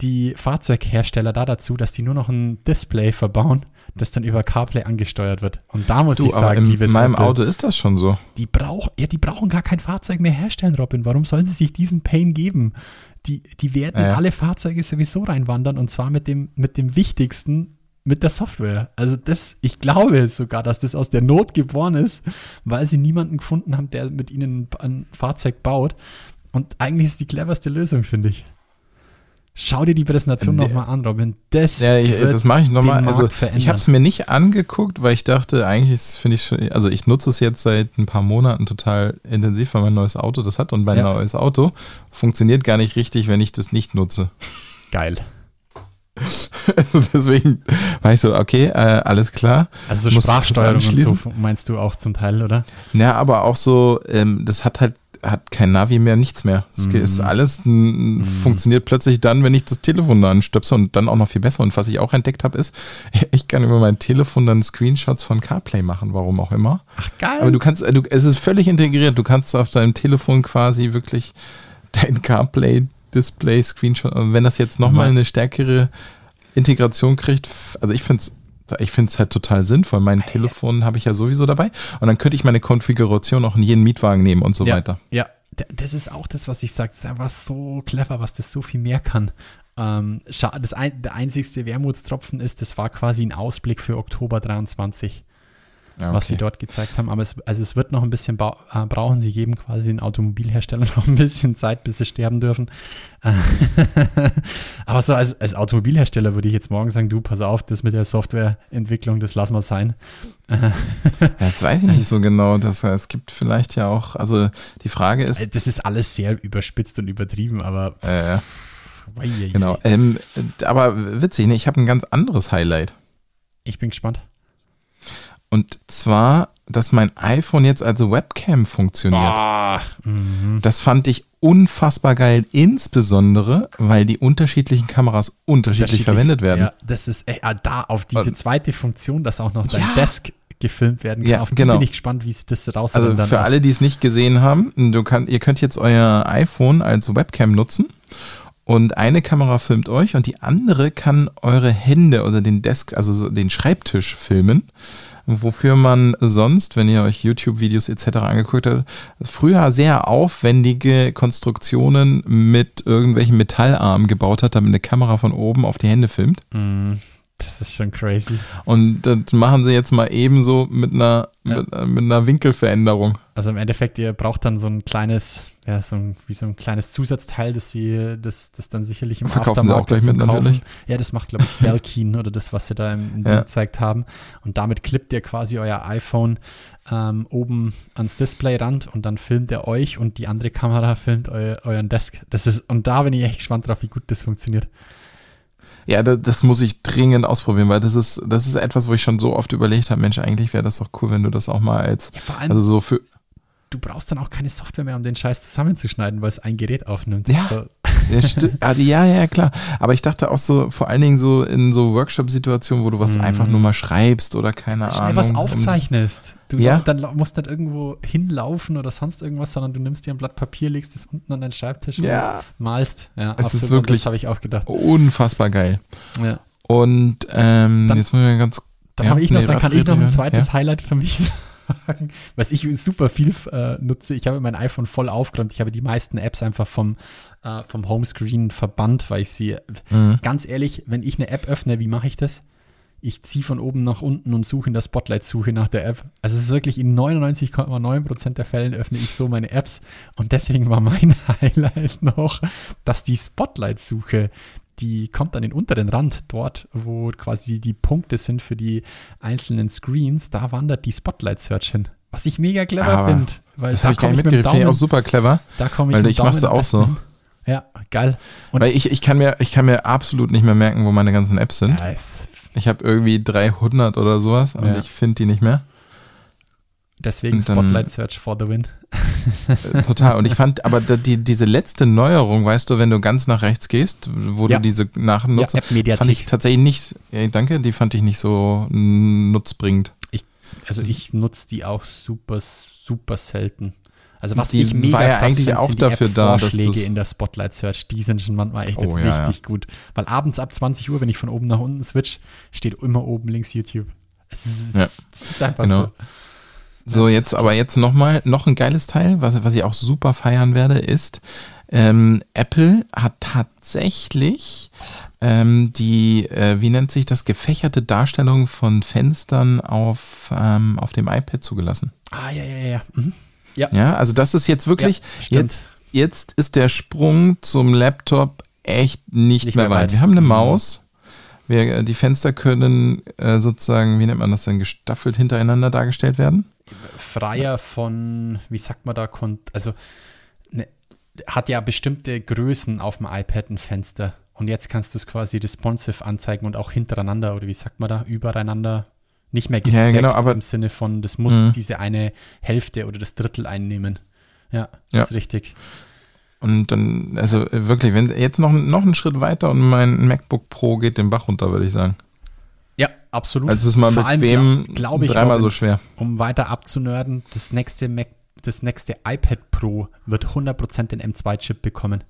die Fahrzeughersteller da dazu, dass die nur noch ein Display verbauen, das dann über CarPlay angesteuert wird. Und da muss du, ich sagen, in meinem Apple, Auto ist das schon so. Die, brauch, ja, die brauchen gar kein Fahrzeug mehr herstellen, Robin. Warum sollen sie sich diesen Pain geben? Die, die werden ja. alle Fahrzeuge sowieso reinwandern und zwar mit dem, mit dem wichtigsten, mit der Software. Also das, ich glaube sogar, dass das aus der Not geboren ist, weil sie niemanden gefunden haben, der mit ihnen ein Fahrzeug baut. Und eigentlich ist die cleverste Lösung, finde ich. Schau dir die Präsentation Der- nochmal an, Robin. Das, Ja, ich, wird das mache ich nochmal. Also, verändern. ich habe es mir nicht angeguckt, weil ich dachte, eigentlich ist- finde ich schon, also ich nutze es jetzt seit ein paar Monaten total intensiv, weil mein neues Auto das hat und mein Ja. neues Auto funktioniert gar nicht richtig, wenn ich das nicht nutze. Geil. Also deswegen war ich so, okay, äh, alles klar. Also so Sprachsteuerung und so meinst du auch zum Teil, oder? Ja, aber auch so, ähm, das hat halt hat kein Navi mehr, nichts mehr. Es Mhm. ist alles n, funktioniert plötzlich dann, wenn ich das Telefon da anstöpse und dann auch noch viel besser. Und was ich auch entdeckt habe, ist, ich kann über mein Telefon dann Screenshots von CarPlay machen, warum auch immer. Ach, geil. Aber du kannst, äh, du, es ist völlig integriert. Du kannst auf deinem Telefon quasi wirklich dein CarPlay-Display Screenshot, und wenn das jetzt nochmal Mal- eine stärkere Integration kriegt, also ich finde es ich finde es halt total sinnvoll. Mein Telefon habe ich ja sowieso dabei und dann könnte ich meine Konfiguration auch in jeden Mietwagen nehmen und so ja, weiter. Ja, das ist auch das, was ich sage. Das ist einfach so clever, was das so viel mehr kann. Ähm, das ein, der einzigste Wermutstropfen ist, das war quasi ein Ausblick für Oktober 23, Ja, was sie okay. dort gezeigt haben. Aber es, also es wird noch ein bisschen äh, brauchen. Sie geben quasi den Automobilherstellern noch ein bisschen Zeit, bis sie sterben dürfen. Äh, Aber so als, als Automobilhersteller würde ich jetzt morgen sagen, du, pass auf, das mit der Softwareentwicklung, das lassen wir sein. Ja, jetzt weiß ich nicht so genau. Das, es gibt vielleicht ja auch, also die Frage Äh, ist, Das ist alles sehr überspitzt und übertrieben, aber äh, genau, ähm, aber witzig, ne? ich habe ein ganz anderes Highlight. Ich bin gespannt. Und zwar, dass mein iPhone jetzt als Webcam funktioniert. Mhm. Das fand ich unfassbar geil, insbesondere, weil die unterschiedlichen Kameras unterschiedlich verwendet werden. Ja, das ist ey, ah, da auf diese zweite Funktion, dass auch noch dein Ja. Desk gefilmt werden kann. Ja, auf die genau. bin ich gespannt, wie sie das raus Also für alle, die es nicht gesehen haben, du kann, ihr könnt jetzt euer iPhone als Webcam nutzen und eine Kamera filmt euch und die andere kann eure Hände oder den Desk, also so den Schreibtisch filmen. Wofür man sonst, wenn ihr euch YouTube-Videos etc. angeguckt habt, früher sehr aufwendige Konstruktionen mit irgendwelchen Metallarmen gebaut hat, damit eine Kamera von oben auf die Hände filmt. Mm, das ist schon crazy. Und das machen sie jetzt mal ebenso mit einer, Ja. mit, mit einer Winkelveränderung. Also im Endeffekt, ihr braucht dann so ein kleines, ja, so ein, wie so ein kleines Zusatzteil, das sie, das, das dann sicherlich im Verkaufen sie auch Aftermarket gleich mit, Kaufen- natürlich. Ja, das macht, glaube ich, Belkin oder das, was sie da im, Ja. Gezeigt haben. Und damit klippt ihr quasi euer iPhone ähm, oben ans Displayrand und dann filmt er euch und die andere Kamera filmt eu, euren Desk. Das ist, und da bin ich echt gespannt drauf, wie gut das funktioniert. Ja, das, das muss ich dringend ausprobieren, weil das ist, das ist etwas, wo ich schon so oft überlegt habe, Mensch, eigentlich wäre das doch cool, wenn du das auch mal als, Ja, allem, also so für, du brauchst dann auch keine Software mehr, um den Scheiß zusammenzuschneiden, weil es ein Gerät aufnimmt. Ja. So, ja, ah, ja, ja, klar. Aber ich dachte auch so, vor allen Dingen so in so Workshop-Situationen, wo du was Mhm. einfach nur mal schreibst oder keine schnell Ahnung. was aufzeichnest. Du Ja. dann musst nicht irgendwo hinlaufen oder sonst irgendwas, sondern du nimmst dir ein Blatt Papier, legst es unten an deinen Schreibtisch Ja. und malst. Ja, ist absolut. wirklich- das habe ich auch gedacht. Unfassbar geil. Ja. Und ähm, Dann- jetzt muss ich mal ganz. Dann ja, habe ich noch, nee, dann kann ich noch ein zweites. Highlight für mich sagen, was ich super viel äh, nutze. Ich habe mein iPhone voll aufgeräumt. Ich habe die meisten Apps einfach vom, äh, vom Homescreen verbannt, weil ich sie, Mhm. ganz ehrlich, wenn ich eine App öffne, wie mache ich das? Ich ziehe von oben nach unten und suche in der Spotlight-Suche nach der App. Also es ist wirklich in 99,9% der Fällen öffne ich so meine Apps. Und deswegen war mein Highlight noch, dass die Spotlight-Suche, die kommt an den unteren Rand, dort, wo quasi die Punkte sind für die einzelnen Screens, da wandert die Spotlight-Search hin. Was ich mega clever finde. Weil Das da habe ich gar nicht mitgekriegt. Finde ich auch super clever. Da komme ich weil ich mach's Daumen auch so. hin. Ja, geil. Und Weil ich, ich, kann mir, ich kann mir absolut nicht mehr merken, wo meine ganzen Apps sind. es- Ich habe irgendwie 300 oder sowas und Ja. ich finde die nicht mehr. Deswegen dann- Spotlight Search for the win. Äh, Total. Und ich fand aber die, diese letzte Neuerung, weißt du, wenn du ganz nach rechts gehst, wo Ja. du diese nachnutzt, Ja, App-Mediathek. fand ich tatsächlich nicht, ja, danke, die fand ich nicht so nutzbringend. Also ich nutze die auch super, super selten. Also was Die ich mega war ja krass eigentlich auch dafür die da, dass du's- in der Spotlight Search, die sind schon manchmal echt Oh, ja, richtig gut. Weil abends ab 20 Uhr, wenn ich von oben nach unten switch, steht immer oben links YouTube. Es ist, Ja. es ist einfach Genau. so. So, jetzt aber jetzt nochmal, noch ein geiles Teil, was, was ich auch super feiern werde, ist, ähm, Apple hat tatsächlich ähm, die, äh, wie nennt sich das, gefächerte Darstellung von Fenstern auf, ähm, auf dem iPad zugelassen. Ah, ja, ja, ja. Mhm. Ja, Ja, also das ist jetzt wirklich, Ja, jetzt, jetzt ist der Sprung zum Laptop echt nicht, Nicht mehr, mehr weit. weit. Wir haben eine Mhm. Maus. Wir, äh, die Fenster können äh, sozusagen, wie nennt man das denn, gestaffelt hintereinander dargestellt werden. Freier von, wie sagt man da, also ne, hat ja bestimmte Größen auf dem iPad ein Fenster. Und jetzt kannst du es quasi responsive anzeigen und auch hintereinander oder wie sagt man da, übereinander. Nicht mehr Ja, gestackt genau, aber- im Sinne von, das muss Mhm. diese eine Hälfte oder das Drittel einnehmen. Ja, Ja. ist richtig. Und dann, also äh, wirklich, wenn jetzt noch, noch einen Schritt weiter und mein MacBook Pro geht den Bach runter, würde ich sagen. Ja, absolut. Also es ist mal Vor bequem glaub- glaub ich, dreimal so schwer. um weiter abzunörden, das nächste Mac, das nächste iPad Pro wird 100% den M2-Chip bekommen.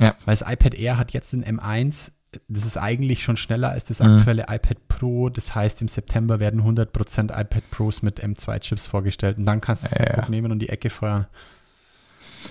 Ja. Weil das iPad Air hat jetzt den M1, das ist eigentlich schon schneller als das Mhm. aktuelle iPad Pro. Das heißt, im September werden 100% iPad Pros mit M2-Chips vorgestellt. Und dann kannst du das Ja, MacBook ja. nehmen und die Ecke feuern.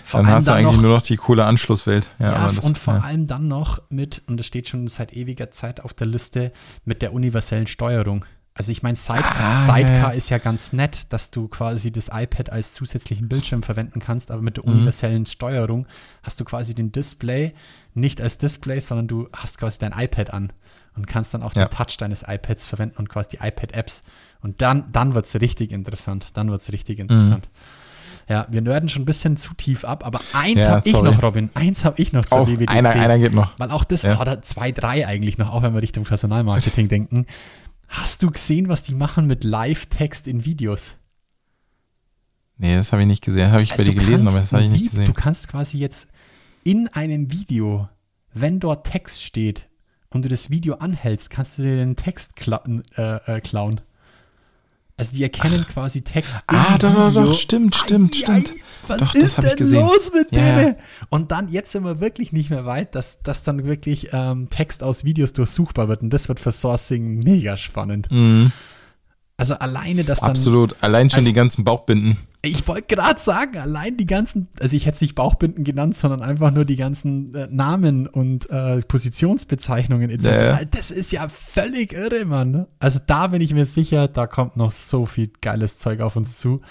Vor Dann hast du eigentlich noch- nur noch die coole Anschlusswelt. Ja, ja, das, und vor ja. allem dann noch mit, und das steht schon seit ewiger Zeit auf der Liste, mit der universellen Steuerung. Also ich meine, Sidecar, Ah, Sidecar ja, ist ja ganz nett, dass du quasi das iPad als zusätzlichen Bildschirm verwenden kannst, aber mit der Mhm. universellen Steuerung hast du quasi den Display nicht als Display, sondern du hast quasi dein iPad an und kannst dann auch Ja. den Touch deines iPads verwenden und quasi die iPad-Apps. Und dann, dann wird es richtig interessant. Dann wird es richtig Mhm. Ja, wir nörden schon ein bisschen zu tief ab, aber eins Ja, habe ich noch, Robin. Eins habe ich noch zur WWDC. einer, einer geht noch. Weil auch das, Ja. oder zwei, drei eigentlich noch, auch wenn wir Richtung Personalmarketing denken. Hast du gesehen, was die machen mit Live-Text in Videos? Nee, das habe ich nicht gesehen. Habe ich bei Also dir du gelesen, aber das habe ich nicht gesehen. Du kannst quasi jetzt in einem Video, wenn dort Text steht und du das Video anhältst, kannst du dir den Text kla äh, äh, klauen. Also die erkennen quasi Text Ah, doch, doch, doch, stimmt, stimmt, stimmt. Was Doch, ist denn los mit Ja, denen? ja. Und dann, jetzt sind wir wirklich nicht mehr weit, dass, dass dann wirklich ähm, Text aus Videos durchsuchbar wird. Und das wird für Sourcing mega spannend. Mhm, Also alleine, dass dann absolut. Allein schon Also- die ganzen Bauchbinden. ich wollte gerade sagen, allein die ganzen, also ich hätte es nicht Bauchbinden genannt, sondern einfach nur die ganzen äh, Namen und äh, Positionsbezeichnungen etc. Ja, ja. Das ist ja völlig irre, Mann. ne? Also da bin ich mir sicher, da kommt noch so viel geiles Zeug auf uns zu.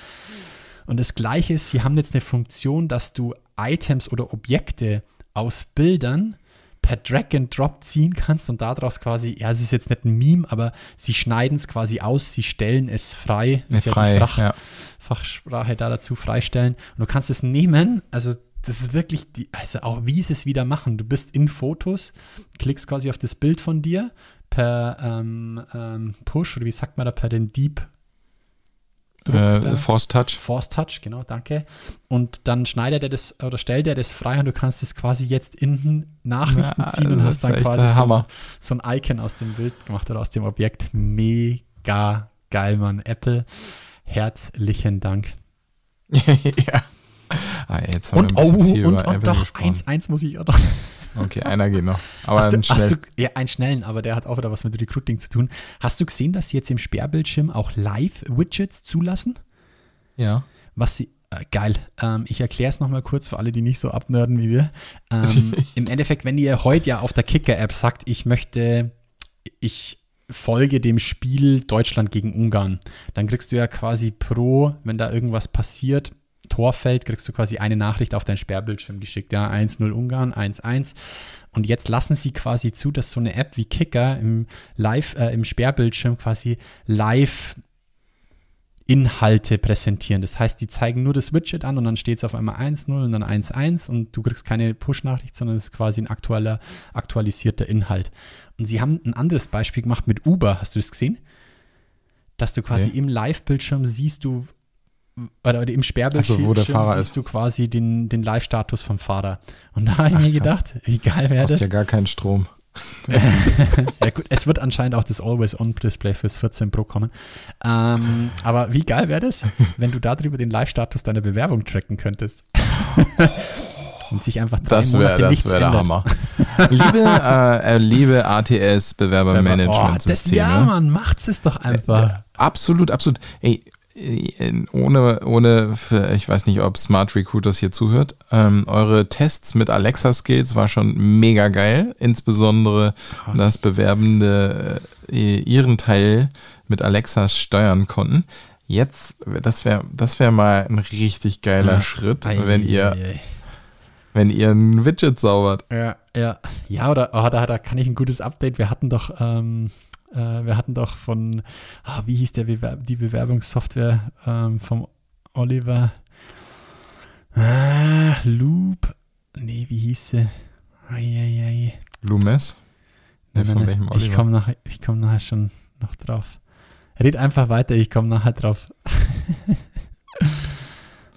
Und das Gleiche ist, sie haben jetzt eine Funktion, dass du Items oder Objekte aus Bildern per Drag and Drop ziehen kannst und daraus quasi, ja, es ist jetzt nicht ein Meme, aber sie schneiden es quasi aus, sie stellen es frei. Ist ja die frei, Fach- ja. Fachsprache da dazu freistellen. Und du kannst es nehmen, also das ist wirklich, die, also auch wie sie es wieder machen. Du bist in Fotos, klickst quasi auf das Bild von dir per ähm, ähm, Push oder wie sagt man da, per den Deep Äh. Force Touch. Force Touch, genau, danke. Und dann schneidet er das oder stellt er das frei und du kannst es quasi jetzt in den Nachrichten Ja, ziehen und hast dann quasi so, so ein Icon aus dem Bild gemacht oder aus dem Objekt. Mega geil, Mann. Apple, herzlichen Dank. ja. Ah, jetzt haben Und, oh, und, und doch, eins, eins muss ich auch noch. Okay, einer geht noch. Aber Hast du, schnell. hast du, ja, einen schnellen, aber der hat auch wieder was mit Recruiting zu tun. Hast du gesehen, dass sie jetzt im Sperrbildschirm auch Live-Widgets zulassen? ja. Was sie, äh, geil, ähm, ich erkläre es nochmal kurz für alle, die nicht so abnörden wie wir. Ähm, Im Endeffekt, wenn ihr heute ja auf der Kicker-App sagt, ich möchte, ich folge dem Spiel Deutschland gegen Ungarn, dann kriegst du ja quasi pro, wenn da irgendwas passiert, Tor fällt, kriegst du quasi eine Nachricht auf dein Sperrbildschirm geschickt. Ja, 1-0 Ungarn, 1-1. Und jetzt lassen sie quasi zu, dass so eine App wie Kicker im Live, äh, im Sperrbildschirm quasi live Inhalte präsentieren. Das heißt, die zeigen nur das Widget an und dann steht es auf einmal 1-0 und dann 1-1 und du kriegst keine Push-Nachricht, sondern es ist quasi ein aktueller, aktualisierter Inhalt. Und sie haben ein anderes Beispiel gemacht mit Uber. Hast du das gesehen? Dass du quasi Nee. im Live-Bildschirm siehst du, oder, im Sperrbildschirm Also, wo der Fahrer siehst ist. du quasi den, den Live-Status vom Fahrer. Und da habe ich mir krass. gedacht, wie geil wäre das? ja gar keinen Strom. ja gut, es wird anscheinend auch das Always-On-Display fürs 14 Pro kommen. Ähm, aber wie geil wäre das, wenn du darüber den Live-Status deiner Bewerbung tracken könntest? Und sich einfach drei Das wäre Monate das nichts wär der ändert. Hammer. liebe, äh, äh, liebe ATS Oh, das, ja, man, macht's es doch einfach. Absolut, absolut. Ey, äh, ohne, ohne, für, ich weiß nicht, ob Smart Recruiters hier zuhört, ähm, eure Tests mit Alexa Skills war schon mega geil. Insbesondere, dass Bewerbende äh, ihren Teil mit Alexa steuern konnten. Jetzt, das wäre das wär mal ein richtig geiler Ja. Schritt, Ei, wenn ihr ei, wenn ihr ein Widget zaubert. Ja, ja. Ja, oder da, da kann ich ein gutes Update. Wir hatten doch, ähm, äh, wir hatten doch von, ah, wie hieß der Bewer die Bewerbungssoftware ähm, vom Oliver? Ah, Loop. Nee, wie hieß sie? Eieiei. Lumes? Nee, von welchem nein. Ich Oliver? komme nachher, ich komm nachher schon noch drauf. Red einfach weiter, ich komme nachher drauf.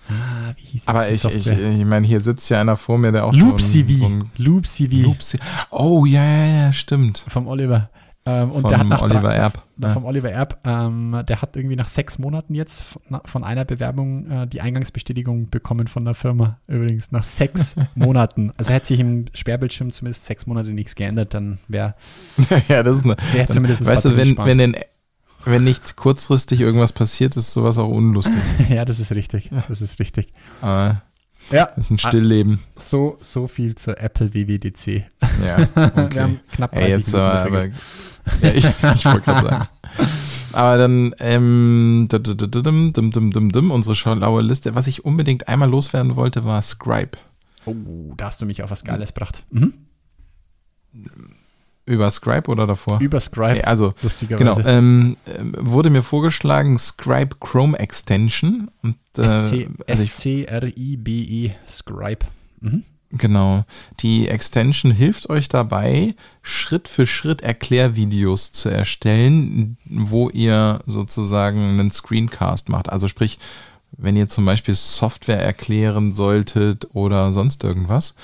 ah, wie hieß Aber ich, ich, ich meine, hier sitzt ja einer vor mir, der auch Loop ein, CV. so ein Loop CV Loop CV. Oh, ja, ja, ja, stimmt. vom Oliver. Ähm, und Vom der hat nach Oliver Erb. nach- Ja. Vom Oliver Erb. Ähm, der hat irgendwie nach sechs Monaten jetzt von, von einer Bewerbung äh, die Eingangsbestätigung bekommen von der Firma. Übrigens, nach sechs Monaten. Also hätte sich im Sperrbildschirm zumindest sechs Monate nichts geändert, dann wäre ja, das ist eine. wär zumindest Weißt du, wenn, wenn, denn, wenn nicht kurzfristig irgendwas passiert, ist sowas auch unlustig. Ja, das ist richtig. Das ist richtig. Aber Ja, das ist ein Stillleben. so, so viel zur Apple WWDC. Ja, Wir okay. haben knapp 30 Ey, jetzt Minuten aber, ja, ich, ich wollte gerade sagen. Aber dann, ähm, dum, dum, dum, unsere schlaue Liste. Was ich unbedingt einmal loswerden wollte, war Scribe. Oh, da hast du mich auf was Geiles gebracht. Mhm. Über Scribe oder davor? Über Scribe, Nee, also, genau, ähm, ähm, wurde mir vorgeschlagen, Scribe Chrome Extension. Und, äh, also S-C-R-I-B-E, E, Scribe. Mhm. Genau. Die Extension hilft euch dabei, Schritt für Schritt Erklärvideos zu erstellen, wo ihr sozusagen einen Screencast macht. Also sprich, wenn ihr zum Beispiel Software erklären solltet oder sonst irgendwas.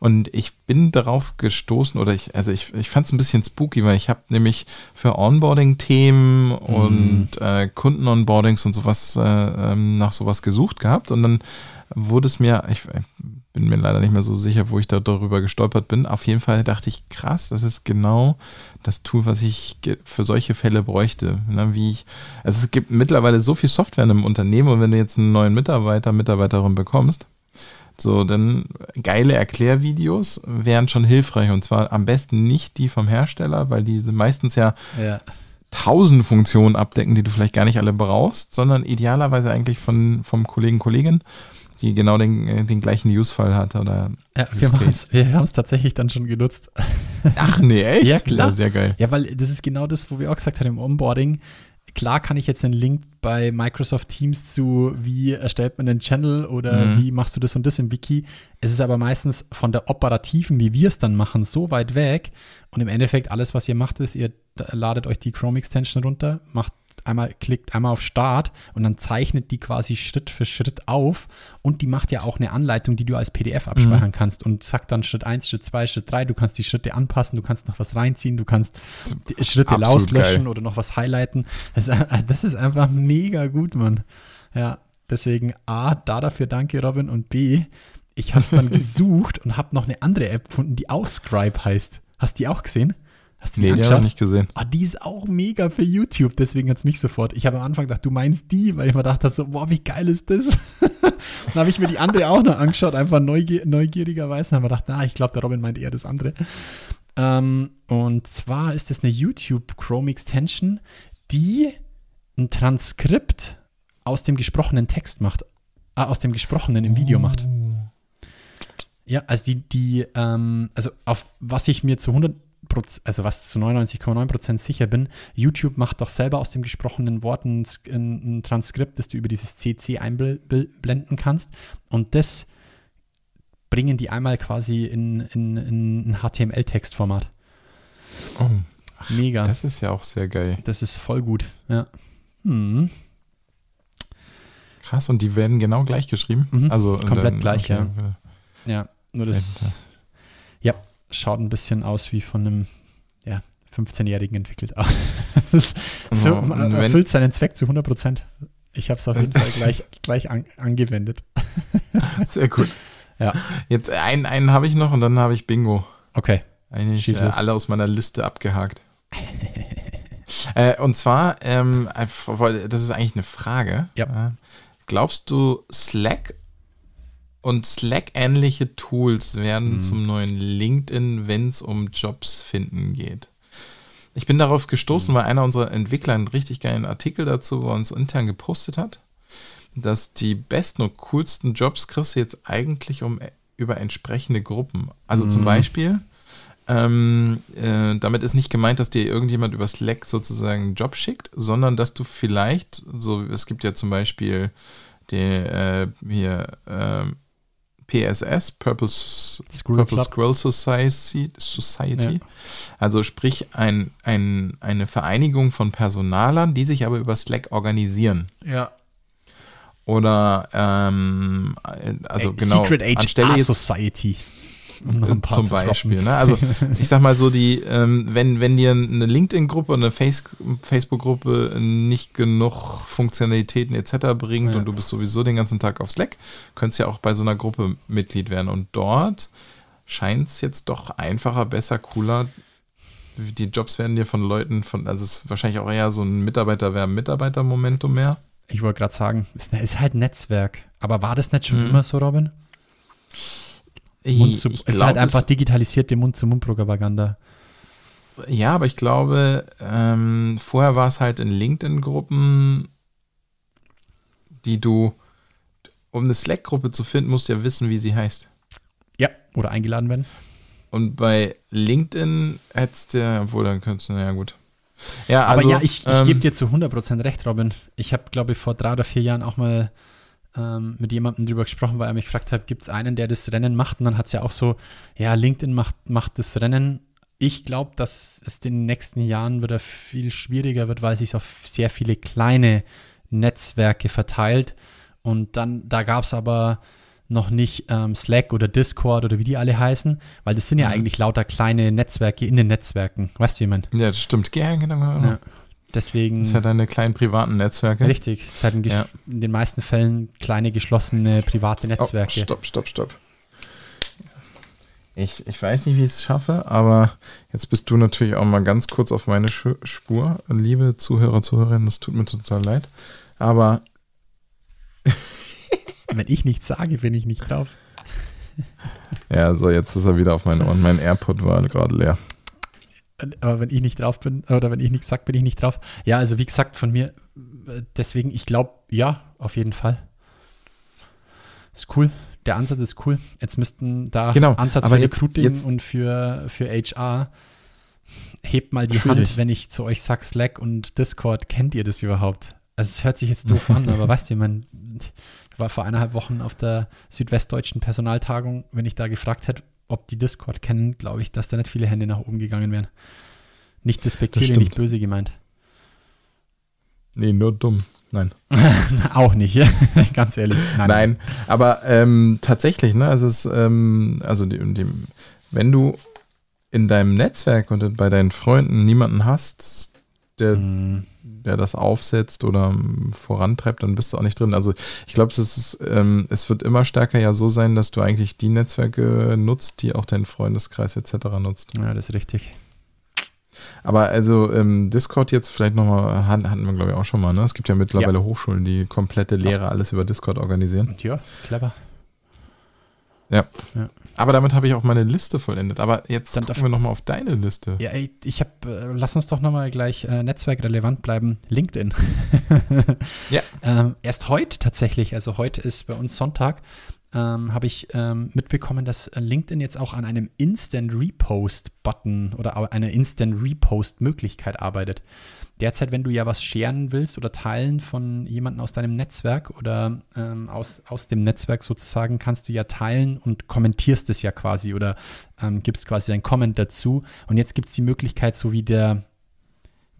Und ich bin darauf gestoßen, oder ich, also ich, ich fand es ein bisschen spooky, weil ich habe nämlich für Onboarding-Themen und äh, Kunden-Onboardings und sowas äh, ähm, nach sowas gesucht gehabt. Und dann wurde es mir, ich bin mir leider nicht mehr so sicher, wo ich da darüber gestolpert bin. Auf jeden Fall dachte ich, krass, das ist genau das Tool, was ich für solche Fälle bräuchte. Ne, wie ich, also es gibt mittlerweile so viel Software in einem Unternehmen und wenn du jetzt einen neuen Mitarbeiter, Mitarbeiterin bekommst, so, dann geile Erklärvideos wären schon hilfreich und zwar am besten nicht die vom Hersteller, weil die sind meistens ja Ja. tausend Funktionen abdecken, die du vielleicht gar nicht alle brauchst, sondern idealerweise eigentlich von, vom Kollegen, Kollegin, die genau den, äh, den gleichen Use-Fall hat oder Ja, wir haben es tatsächlich dann schon genutzt. Ach nee, echt? Ja, klar. sehr geil. Ja, weil das ist genau das, wo wir auch gesagt haben im Onboarding. Klar kann ich jetzt einen Link bei Microsoft Teams zu, wie erstellt man einen Channel oder Mhm. wie machst du das und das im Wiki. Es ist aber meistens von der operativen, wie wir es dann machen, so weit weg. Und im Endeffekt alles, was ihr macht, ist, ihr ladet euch die Chrome Extension runter, macht einmal, klickt einmal auf Start und dann zeichnet die quasi Schritt für Schritt auf und die macht ja auch eine Anleitung, die du als PDF Mhm. abspeichern kannst und sagt dann Schritt 1, Schritt 2, Schritt 3, du kannst die Schritte anpassen, du kannst noch was reinziehen, du kannst Schritte auslöschen oder noch was highlighten. Das ist, äh, das ist einfach mega gut, Mann. Ja, deswegen A, da dafür danke, Robin, und B, ich habe es dann gesucht und habe noch eine andere App gefunden, die auch Scribe heißt. Hast du die auch gesehen? Hast du die Nee, die habe angeschaut? ich nicht gesehen. Ah, die ist auch mega für YouTube, deswegen hat es mich sofort. Ich habe am Anfang gedacht, du meinst die, weil ich mir dachte so, boah, wie geil ist das? Dann habe ich mir die andere auch noch angeschaut, einfach neugier neugierigerweise. Dann habe ich gedacht, na, ich glaube, der Robin meint eher das andere. Ähm, und zwar ist das eine YouTube Chrome Extension, die ein Transkript aus dem gesprochenen Text macht, ah, aus dem gesprochenen im Video macht. Ja, also die, die, ähm, also auf was ich mir zu 100 also was zu 99,9% sicher bin, YouTube macht doch selber aus dem gesprochenen Wort ein, ein, Transkript, das du über dieses CC einblenden kannst. Und das bringen die einmal quasi in, in, in ein HTML-Textformat. Oh, Mega. das ist ja auch sehr geil. Das ist voll gut, ja. Hm. Krass, und die werden genau gleich geschrieben? Mhm, Also komplett dann- gleich, okay. Ja, nur das, ja, schaut ein bisschen aus wie von einem, ja, 15-Jährigen entwickelt. So, Also, wenn- erfüllt seinen Zweck zu 100 Prozent. Ich habe es auf jeden Fall gleich, gleich an, angewendet. Sehr gut. Ja. Jetzt einen, einen habe ich noch und dann habe ich Bingo. Okay. Eigentlich äh, alle aus meiner Liste abgehakt. äh, und zwar, ähm, weil das ist eigentlich eine Frage. Ja. Äh, glaubst du, Slack und Slack-ähnliche Tools werden Mhm. zum neuen LinkedIn, wenn es um Jobs finden geht? Ich bin darauf gestoßen, Mhm. weil einer unserer Entwickler einen richtig geilen Artikel dazu bei uns intern gepostet hat, dass die besten und coolsten Jobs kriegst du jetzt eigentlich um über entsprechende Gruppen. Also zum Beispiel, ähm, äh, damit ist nicht gemeint, dass dir irgendjemand über Slack sozusagen einen Job schickt, sondern dass du vielleicht, so es gibt ja zum Beispiel die, äh, hier ähm, PSS, Purpose, Squirrel Purple. Squirrel Society, Society. Ja. also sprich ein, ein, eine Vereinigung von Personalern, die sich aber über Slack organisieren. Ja. Oder ähm, also Äh, genau Secret HR anstelle jetzt Society. Um noch ein paar zum. Beispiel. Ne? Also ich sag mal so, die, ähm, wenn, wenn dir eine LinkedIn-Gruppe, eine Face Facebook-Gruppe nicht genug Funktionalitäten etc. bringt Ja. und du bist sowieso den ganzen Tag auf Slack, könntest ja auch bei so einer Gruppe Mitglied werden. Und dort scheint es jetzt doch einfacher, besser, cooler. Die Jobs werden dir von Leuten von, also es ist wahrscheinlich auch eher so ein Mitarbeiter-Mitarbeiter-Momentum mehr. Ich wollte gerade sagen, ist, ist halt Netzwerk. Aber war das nicht schon Mhm. immer so, Robin? Zu, Ich es ist halt einfach digitalisierte Mund-zu-Mund-Propaganda. Ja, aber ich glaube, ähm, vorher war es halt in LinkedIn-Gruppen, die du, um eine Slack-Gruppe zu finden, musst du ja wissen, wie sie heißt. Ja. Oder eingeladen werden. Und bei LinkedIn hättest du, ja- obwohl dann könntest du, naja, gut. Ja, Aber also, ja, ich, ich ähm, gebe dir zu 100% recht, Robin. Ich habe, glaube ich, vor drei oder vier Jahren auch mal ähm, mit jemandem drüber gesprochen, weil er mich gefragt hat, gibt es einen, der das Rennen macht? Und dann hat es ja auch so, ja, LinkedIn macht, macht das Rennen. Ich glaube, dass es in den nächsten Jahren wieder viel schwieriger wird, weil sich auf sehr viele kleine Netzwerke verteilt. Und dann, da gab es aber noch nicht ähm, Slack oder Discord oder wie die alle heißen, weil das sind ja Mhm. eigentlich lauter kleine Netzwerke in den Netzwerken. Weißt du, jemand? Ja, das stimmt. Ja, genau. genau. Ja. Deswegen. Das ist ja deine kleinen privaten Netzwerke. Richtig, es hat in, Ja. in den meisten Fällen kleine geschlossene private Oh, Netzwerke. stopp, stopp, stopp. Ich, ich weiß nicht, wie ich es schaffe, aber jetzt bist du natürlich auch mal ganz kurz auf meine Sch Spur. Liebe Zuhörer, Zuhörerinnen, das tut mir total leid. Aber Wenn ich nichts sage, bin ich nicht drauf. ja, so jetzt ist er wieder auf meinen Ohren. Mein AirPod war gerade leer. Aber wenn ich nicht drauf bin, oder wenn ich nichts sage, bin ich nicht drauf. Ja, also wie gesagt, von mir, deswegen, ich glaube, ja, auf jeden Fall. Ist cool. Der Ansatz ist cool. Jetzt müssten da Genau, Ansatz aber für jetzt- Recruiting jetzt- und für, für HR. Hebt mal die. Hand, wenn ich zu euch sage, Slack und Discord, kennt ihr das überhaupt? Also es hört sich jetzt doof an, aber weißt du, man, ich war vor eineinhalb Wochen auf der südwestdeutschen Personaltagung, wenn ich da gefragt hätte, ob die Discord kennen, glaube ich, dass da nicht viele Hände nach oben gegangen wären. Nicht despektierlich, nicht böse gemeint. Nee, nur dumm. Nein. Auch nicht, ganz ehrlich. Nein, aber ähm, tatsächlich, ne, also es, ähm, also die, die, wenn du in deinem Netzwerk und bei deinen Freunden niemanden hast, der, Mm, der das aufsetzt oder ähm, vorantreibt, dann bist du auch nicht drin. Also ich glaube, es ähm, es wird immer stärker ja so sein, dass du eigentlich die Netzwerke nutzt, die auch dein Freundeskreis etc. nutzt. Ja, das ist richtig. Aber also ähm, Discord jetzt vielleicht nochmal, hatten wir glaube ich auch schon mal, ne? Es gibt ja mittlerweile Hochschulen, die komplette Lehre alles über Discord organisieren. Und ja, clever. Ja. Ja. Aber damit habe ich auch meine Liste vollendet. Aber jetzt Dann gucken wir nochmal auf deine Liste. Ja, ey, ich habe, äh, lass uns doch nochmal gleich äh, netzwerkrelevant bleiben. LinkedIn. Ja. ähm, erst heute tatsächlich, also heute ist bei uns Sonntag, ähm, habe ich ähm, mitbekommen, dass äh, LinkedIn jetzt auch an einem Instant Repost Button oder einer Instant Repost Möglichkeit arbeitet. Derzeit, wenn du ja was scheren willst oder teilen von jemandem aus deinem Netzwerk oder ähm, aus, aus dem Netzwerk sozusagen, kannst du ja teilen und kommentierst es ja quasi oder ähm, gibst quasi deinen Comment dazu. Und jetzt gibt es die Möglichkeit, so wie der,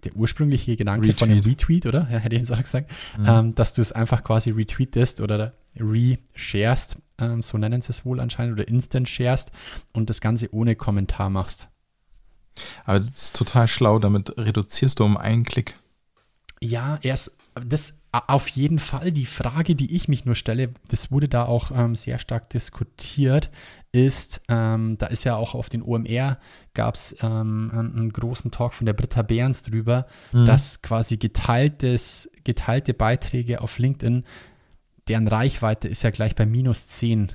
der ursprüngliche Gedanke von dem Retweet. Retweet, oder? Ja, hätte ich jetzt auch gesagt, ähm, dass du es einfach quasi retweetest oder resharest, ähm, so nennen sie es wohl anscheinend, oder instant sharest und das Ganze ohne Kommentar machst. Aber das ist total schlau, damit reduzierst du um einen Klick. Ja, erst das auf jeden Fall die Frage, die ich mich nur stelle, das wurde da auch ähm, sehr stark diskutiert, ist, ähm, da ist ja auch auf den OMR gab es ähm, einen, großen Talk von der Britta Behrens drüber, dass quasi geteiltes, geteilte Beiträge auf LinkedIn, deren Reichweite ist ja gleich bei minus 10.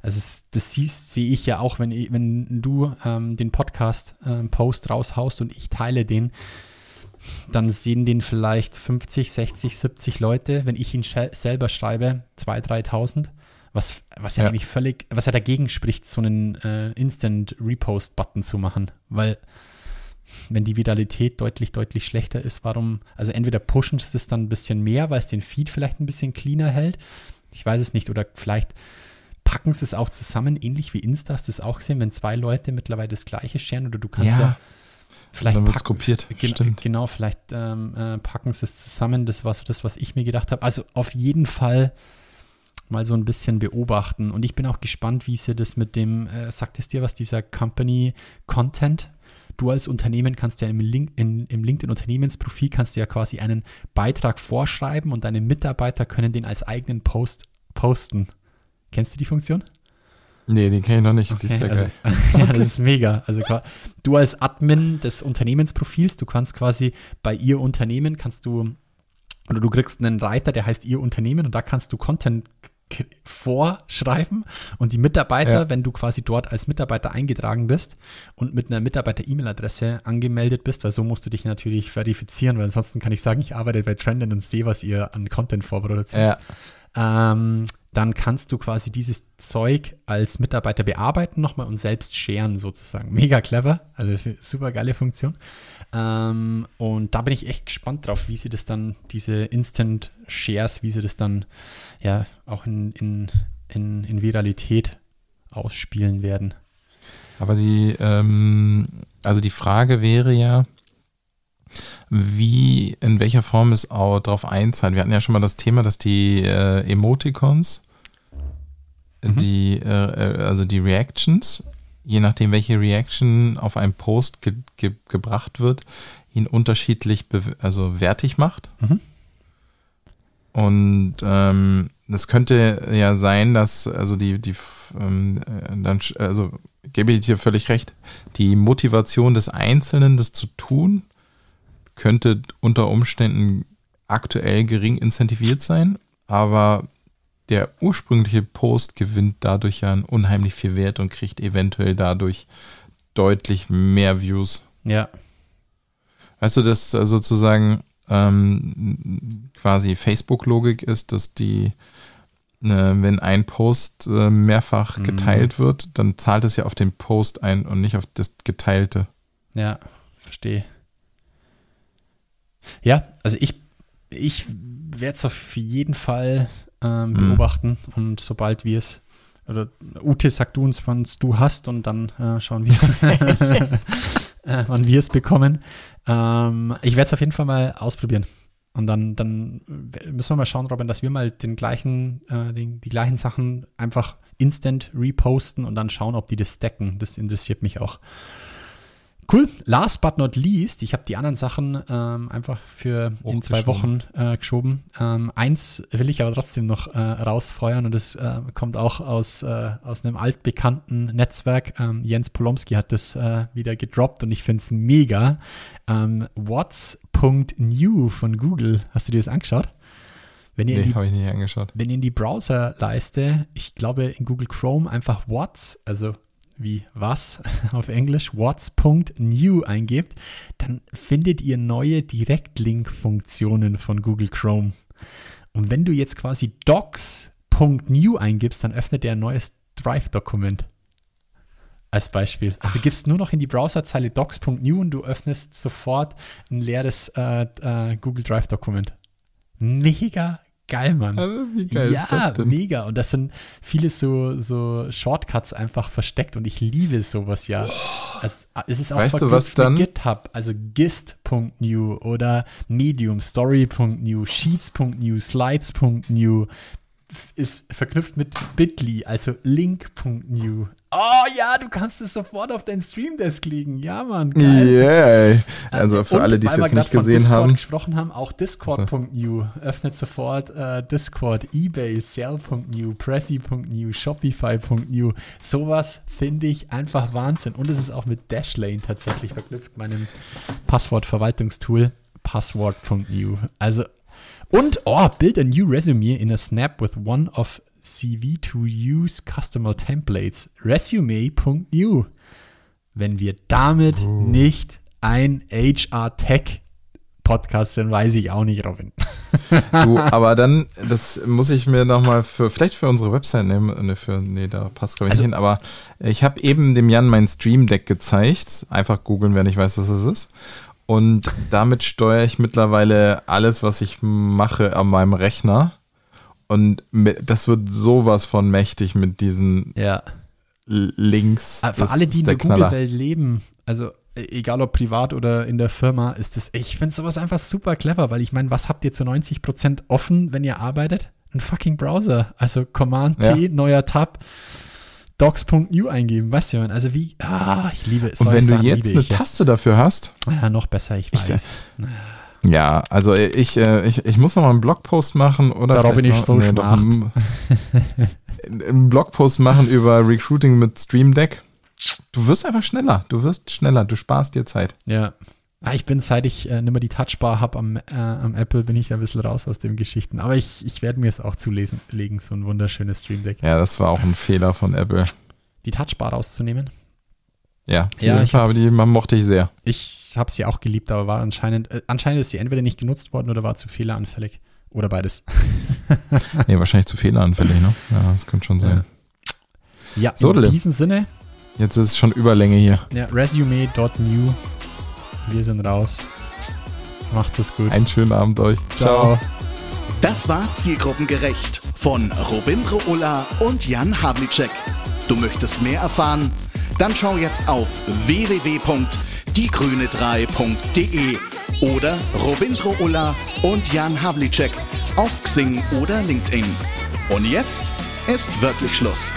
Also das siehst, sehe ich ja auch, wenn, wenn du ähm, den Podcast-Post raushaust und ich teile den, dann sehen den vielleicht 50, 60, 70 Leute. Wenn ich ihn selber schreibe, 2.000, 3.000. Was, was ja, Ja. eigentlich völlig, was ja dagegen spricht, so einen äh, Instant Repost-Button zu machen. Weil, wenn die Viralität deutlich, deutlich schlechter ist, warum, also entweder pushen sie es dann ein bisschen mehr, weil es den Feed vielleicht ein bisschen cleaner hält. Ich weiß es nicht. Oder vielleicht packen sie es auch zusammen, ähnlich wie Insta. Hast du es auch gesehen, wenn zwei Leute mittlerweile das gleiche scheren oder du kannst ja, Ja. Vielleicht Dann wird es kopiert. Gen Stimmt. Genau, vielleicht ähm, äh, packen sie es zusammen. Das war so das, was ich mir gedacht habe. Also auf jeden Fall mal so ein bisschen beobachten. Und ich bin auch gespannt, wie sie das mit dem, äh, sagt es dir was, dieser Company Content? Du als Unternehmen kannst ja im, Link, in, im LinkedIn-Unternehmensprofil kannst du ja quasi einen Beitrag vorschreiben und deine Mitarbeiter können den als eigenen Post posten. Kennst du die Funktion? Nee, die kenne ich noch nicht. Die ist Okay, ja also, ja, das ist mega. Also du als Admin des Unternehmensprofils, du kannst quasi bei ihr Unternehmen kannst du oder du kriegst einen Reiter, der heißt ihr Unternehmen und da kannst du Content vorschreiben und die Mitarbeiter, Ja. wenn du quasi dort als Mitarbeiter eingetragen bist und mit einer Mitarbeiter-E-Mail-Adresse angemeldet bist, weil so musst du dich natürlich verifizieren, weil ansonsten kann ich sagen, ich arbeite bei Trendon und sehe, was ihr an Content vorproduziert Ja. ähm, dann kannst du quasi dieses Zeug als Mitarbeiter bearbeiten nochmal und selbst scheren sozusagen. Mega clever, also super geile Funktion. Ähm, und da bin ich echt gespannt drauf, wie sie das dann, diese Instant Shares, wie sie das dann ja auch in, in, in, in Viralität ausspielen werden. Aber die, ähm, also die Frage wäre ja, wie, in welcher Form es auch darauf einzahlt. Wir hatten ja schon mal das Thema, dass die äh, Emoticons, Mhm. die, äh, äh, also die Reactions, je nachdem, welche Reaction auf einen Post ge ge gebracht wird, ihn unterschiedlich also wertig macht. Mhm. Und ähm, es könnte ja sein, dass also die, die ähm, äh, dann, also gebe ich dir völlig recht, die Motivation des Einzelnen, das zu tun, könnte unter Umständen aktuell gering incentiviert sein, aber der ursprüngliche Post gewinnt dadurch ja unheimlich viel Wert und kriegt eventuell dadurch deutlich mehr Views. Ja, Weißt du, dass sozusagen ähm, quasi Facebook-Logik ist, dass die, äh, wenn ein Post äh, mehrfach Mhm. geteilt wird, dann zahlt es ja auf den Post ein und nicht auf das Geteilte. ja, verstehe. Ja, also ich, ich werde es auf jeden Fall ähm, Mhm. beobachten und sobald wir es, oder Ute, sag du uns, wann du hast und dann äh, schauen wir, äh, wann wir es bekommen. Ähm, ich werde es auf jeden Fall mal ausprobieren. Und dann, dann müssen wir mal schauen, Robin, dass wir mal den gleichen, äh, den, die gleichen Sachen einfach instant reposten und dann schauen, ob die das stacken. Das interessiert mich auch. Cool. Last but not least, ich habe die anderen Sachen ähm, einfach für in zwei Wochen äh, geschoben. Ähm, eins will ich aber trotzdem noch äh, rausfeuern und das äh, kommt auch aus, äh, aus einem altbekannten Netzwerk. Ähm, Jens Polomski hat das äh, wieder gedroppt und ich finde es mega. Ähm, What's.new von Google. Hast du dir das angeschaut? Wenn ihr Nee, die habe ich nicht angeschaut. wenn ihr in die Browserleiste, ich glaube in Google Chrome einfach What's, also wie was auf Englisch, What's.new eingebt, dann findet ihr neue Direktlink-Funktionen von Google Chrome. Und wenn du jetzt quasi docs.new eingibst, dann öffnet er ein neues Drive-Dokument. Als Beispiel. Also du gibst nur noch in die Browserzeile docs.new und du öffnest sofort ein leeres äh, äh, Google Drive-Dokument. Mega geil, Mann. wie ja, mega. Und das sind viele so, so Shortcuts einfach versteckt und ich liebe sowas ja. Es, es ist auch Weißt du, was dann- GitHub, also gist.new oder Medium, Story.new, Sheets.new, Slides.new ist verknüpft mit Bitly, also Link.new. Oh ja, du kannst es sofort auf deinen Streamdesk legen. Ja, Mann. Geil. Yeah. Also für Und alle, die es jetzt nicht gesehen Discord haben. gesprochen haben, auch Discord.new öffnet sofort äh, Discord, eBay, Sell.new, Pressy.new, Shopify.new. Sowas finde ich einfach Wahnsinn. Und es ist auch mit Dashlane tatsächlich verknüpft, meinem Passwortverwaltungstool, Passwort.new. Also, und, oh, build a new resume in a snap with one of CV to use customer templates. Resume.new wenn wir damit nicht ein HR-Tech-Podcast sind, weiß ich auch nicht, Robin. Du, aber dann, das muss ich mir nochmal für, vielleicht für unsere Website nehmen. Ne, für, nee, da passt glaube ich Also- nicht hin. Aber ich habe eben dem Jan mein Stream Deck gezeigt. Einfach googeln, wer nicht weiß, was es ist. Und damit steuere ich mittlerweile alles, was ich mache, an meinem Rechner. Und das wird sowas von mächtig mit diesen Ja. Links. Aber Für Das alle, die in der der. Google-Welt leben, also äh, egal ob privat oder in der Firma, ist das, ich finde sowas einfach super clever, weil ich meine, was habt ihr zu 90% offen, wenn ihr arbeitet? Ein fucking Browser. Also Command-T, Ja. neuer Tab, docs.new eingeben, weißt du, man? also wie, ah, ich liebe es. Und wenn du Sachen jetzt eine ich. Taste dafür hast, Ja, noch besser, ich Ich weiß. Ja, also ich, äh, ich, ich muss noch mal einen Blogpost machen oder Darauf bin ich noch- so doch, einen, einen Blogpost machen über Recruiting mit Stream Deck. Du wirst einfach schneller. Du wirst schneller. Du sparst dir Zeit. Ja. Ah, ich bin, seit ich äh, nicht mehr die Touchbar habe am, äh, am Apple, bin ich ein bisschen raus aus den Geschichten. Aber ich, ich werde mir es auch zulesen, legen, so ein wunderschönes Stream Deck. Ja, das war auch ein Fehler von Apple. Die Touchbar rauszunehmen. Ja, die, Ja, ja, ich aber die hab's- mochte ich sehr. Ich habe sie auch geliebt, aber war anscheinend, äh, anscheinend ist sie entweder nicht genutzt worden oder war zu fehleranfällig. Oder beides. Nee, wahrscheinlich zu fehleranfällig, ne? Ja, das könnte schon sein. Ja, So, in diesem Sinne, Jetzt ist es schon Überlänge hier. ja, resume.new. Wir sind raus. Macht's es gut. Einen schönen Abend euch. Ciao. Das war Zielgruppengerecht von Robindro Ulla und Jan Havlicek. Du möchtest mehr erfahren? Dann schau jetzt auf www.diegrüne3.de oder Robindro Ulla und Jan Havlicek auf Xing oder LinkedIn. Und jetzt ist wirklich Schluss.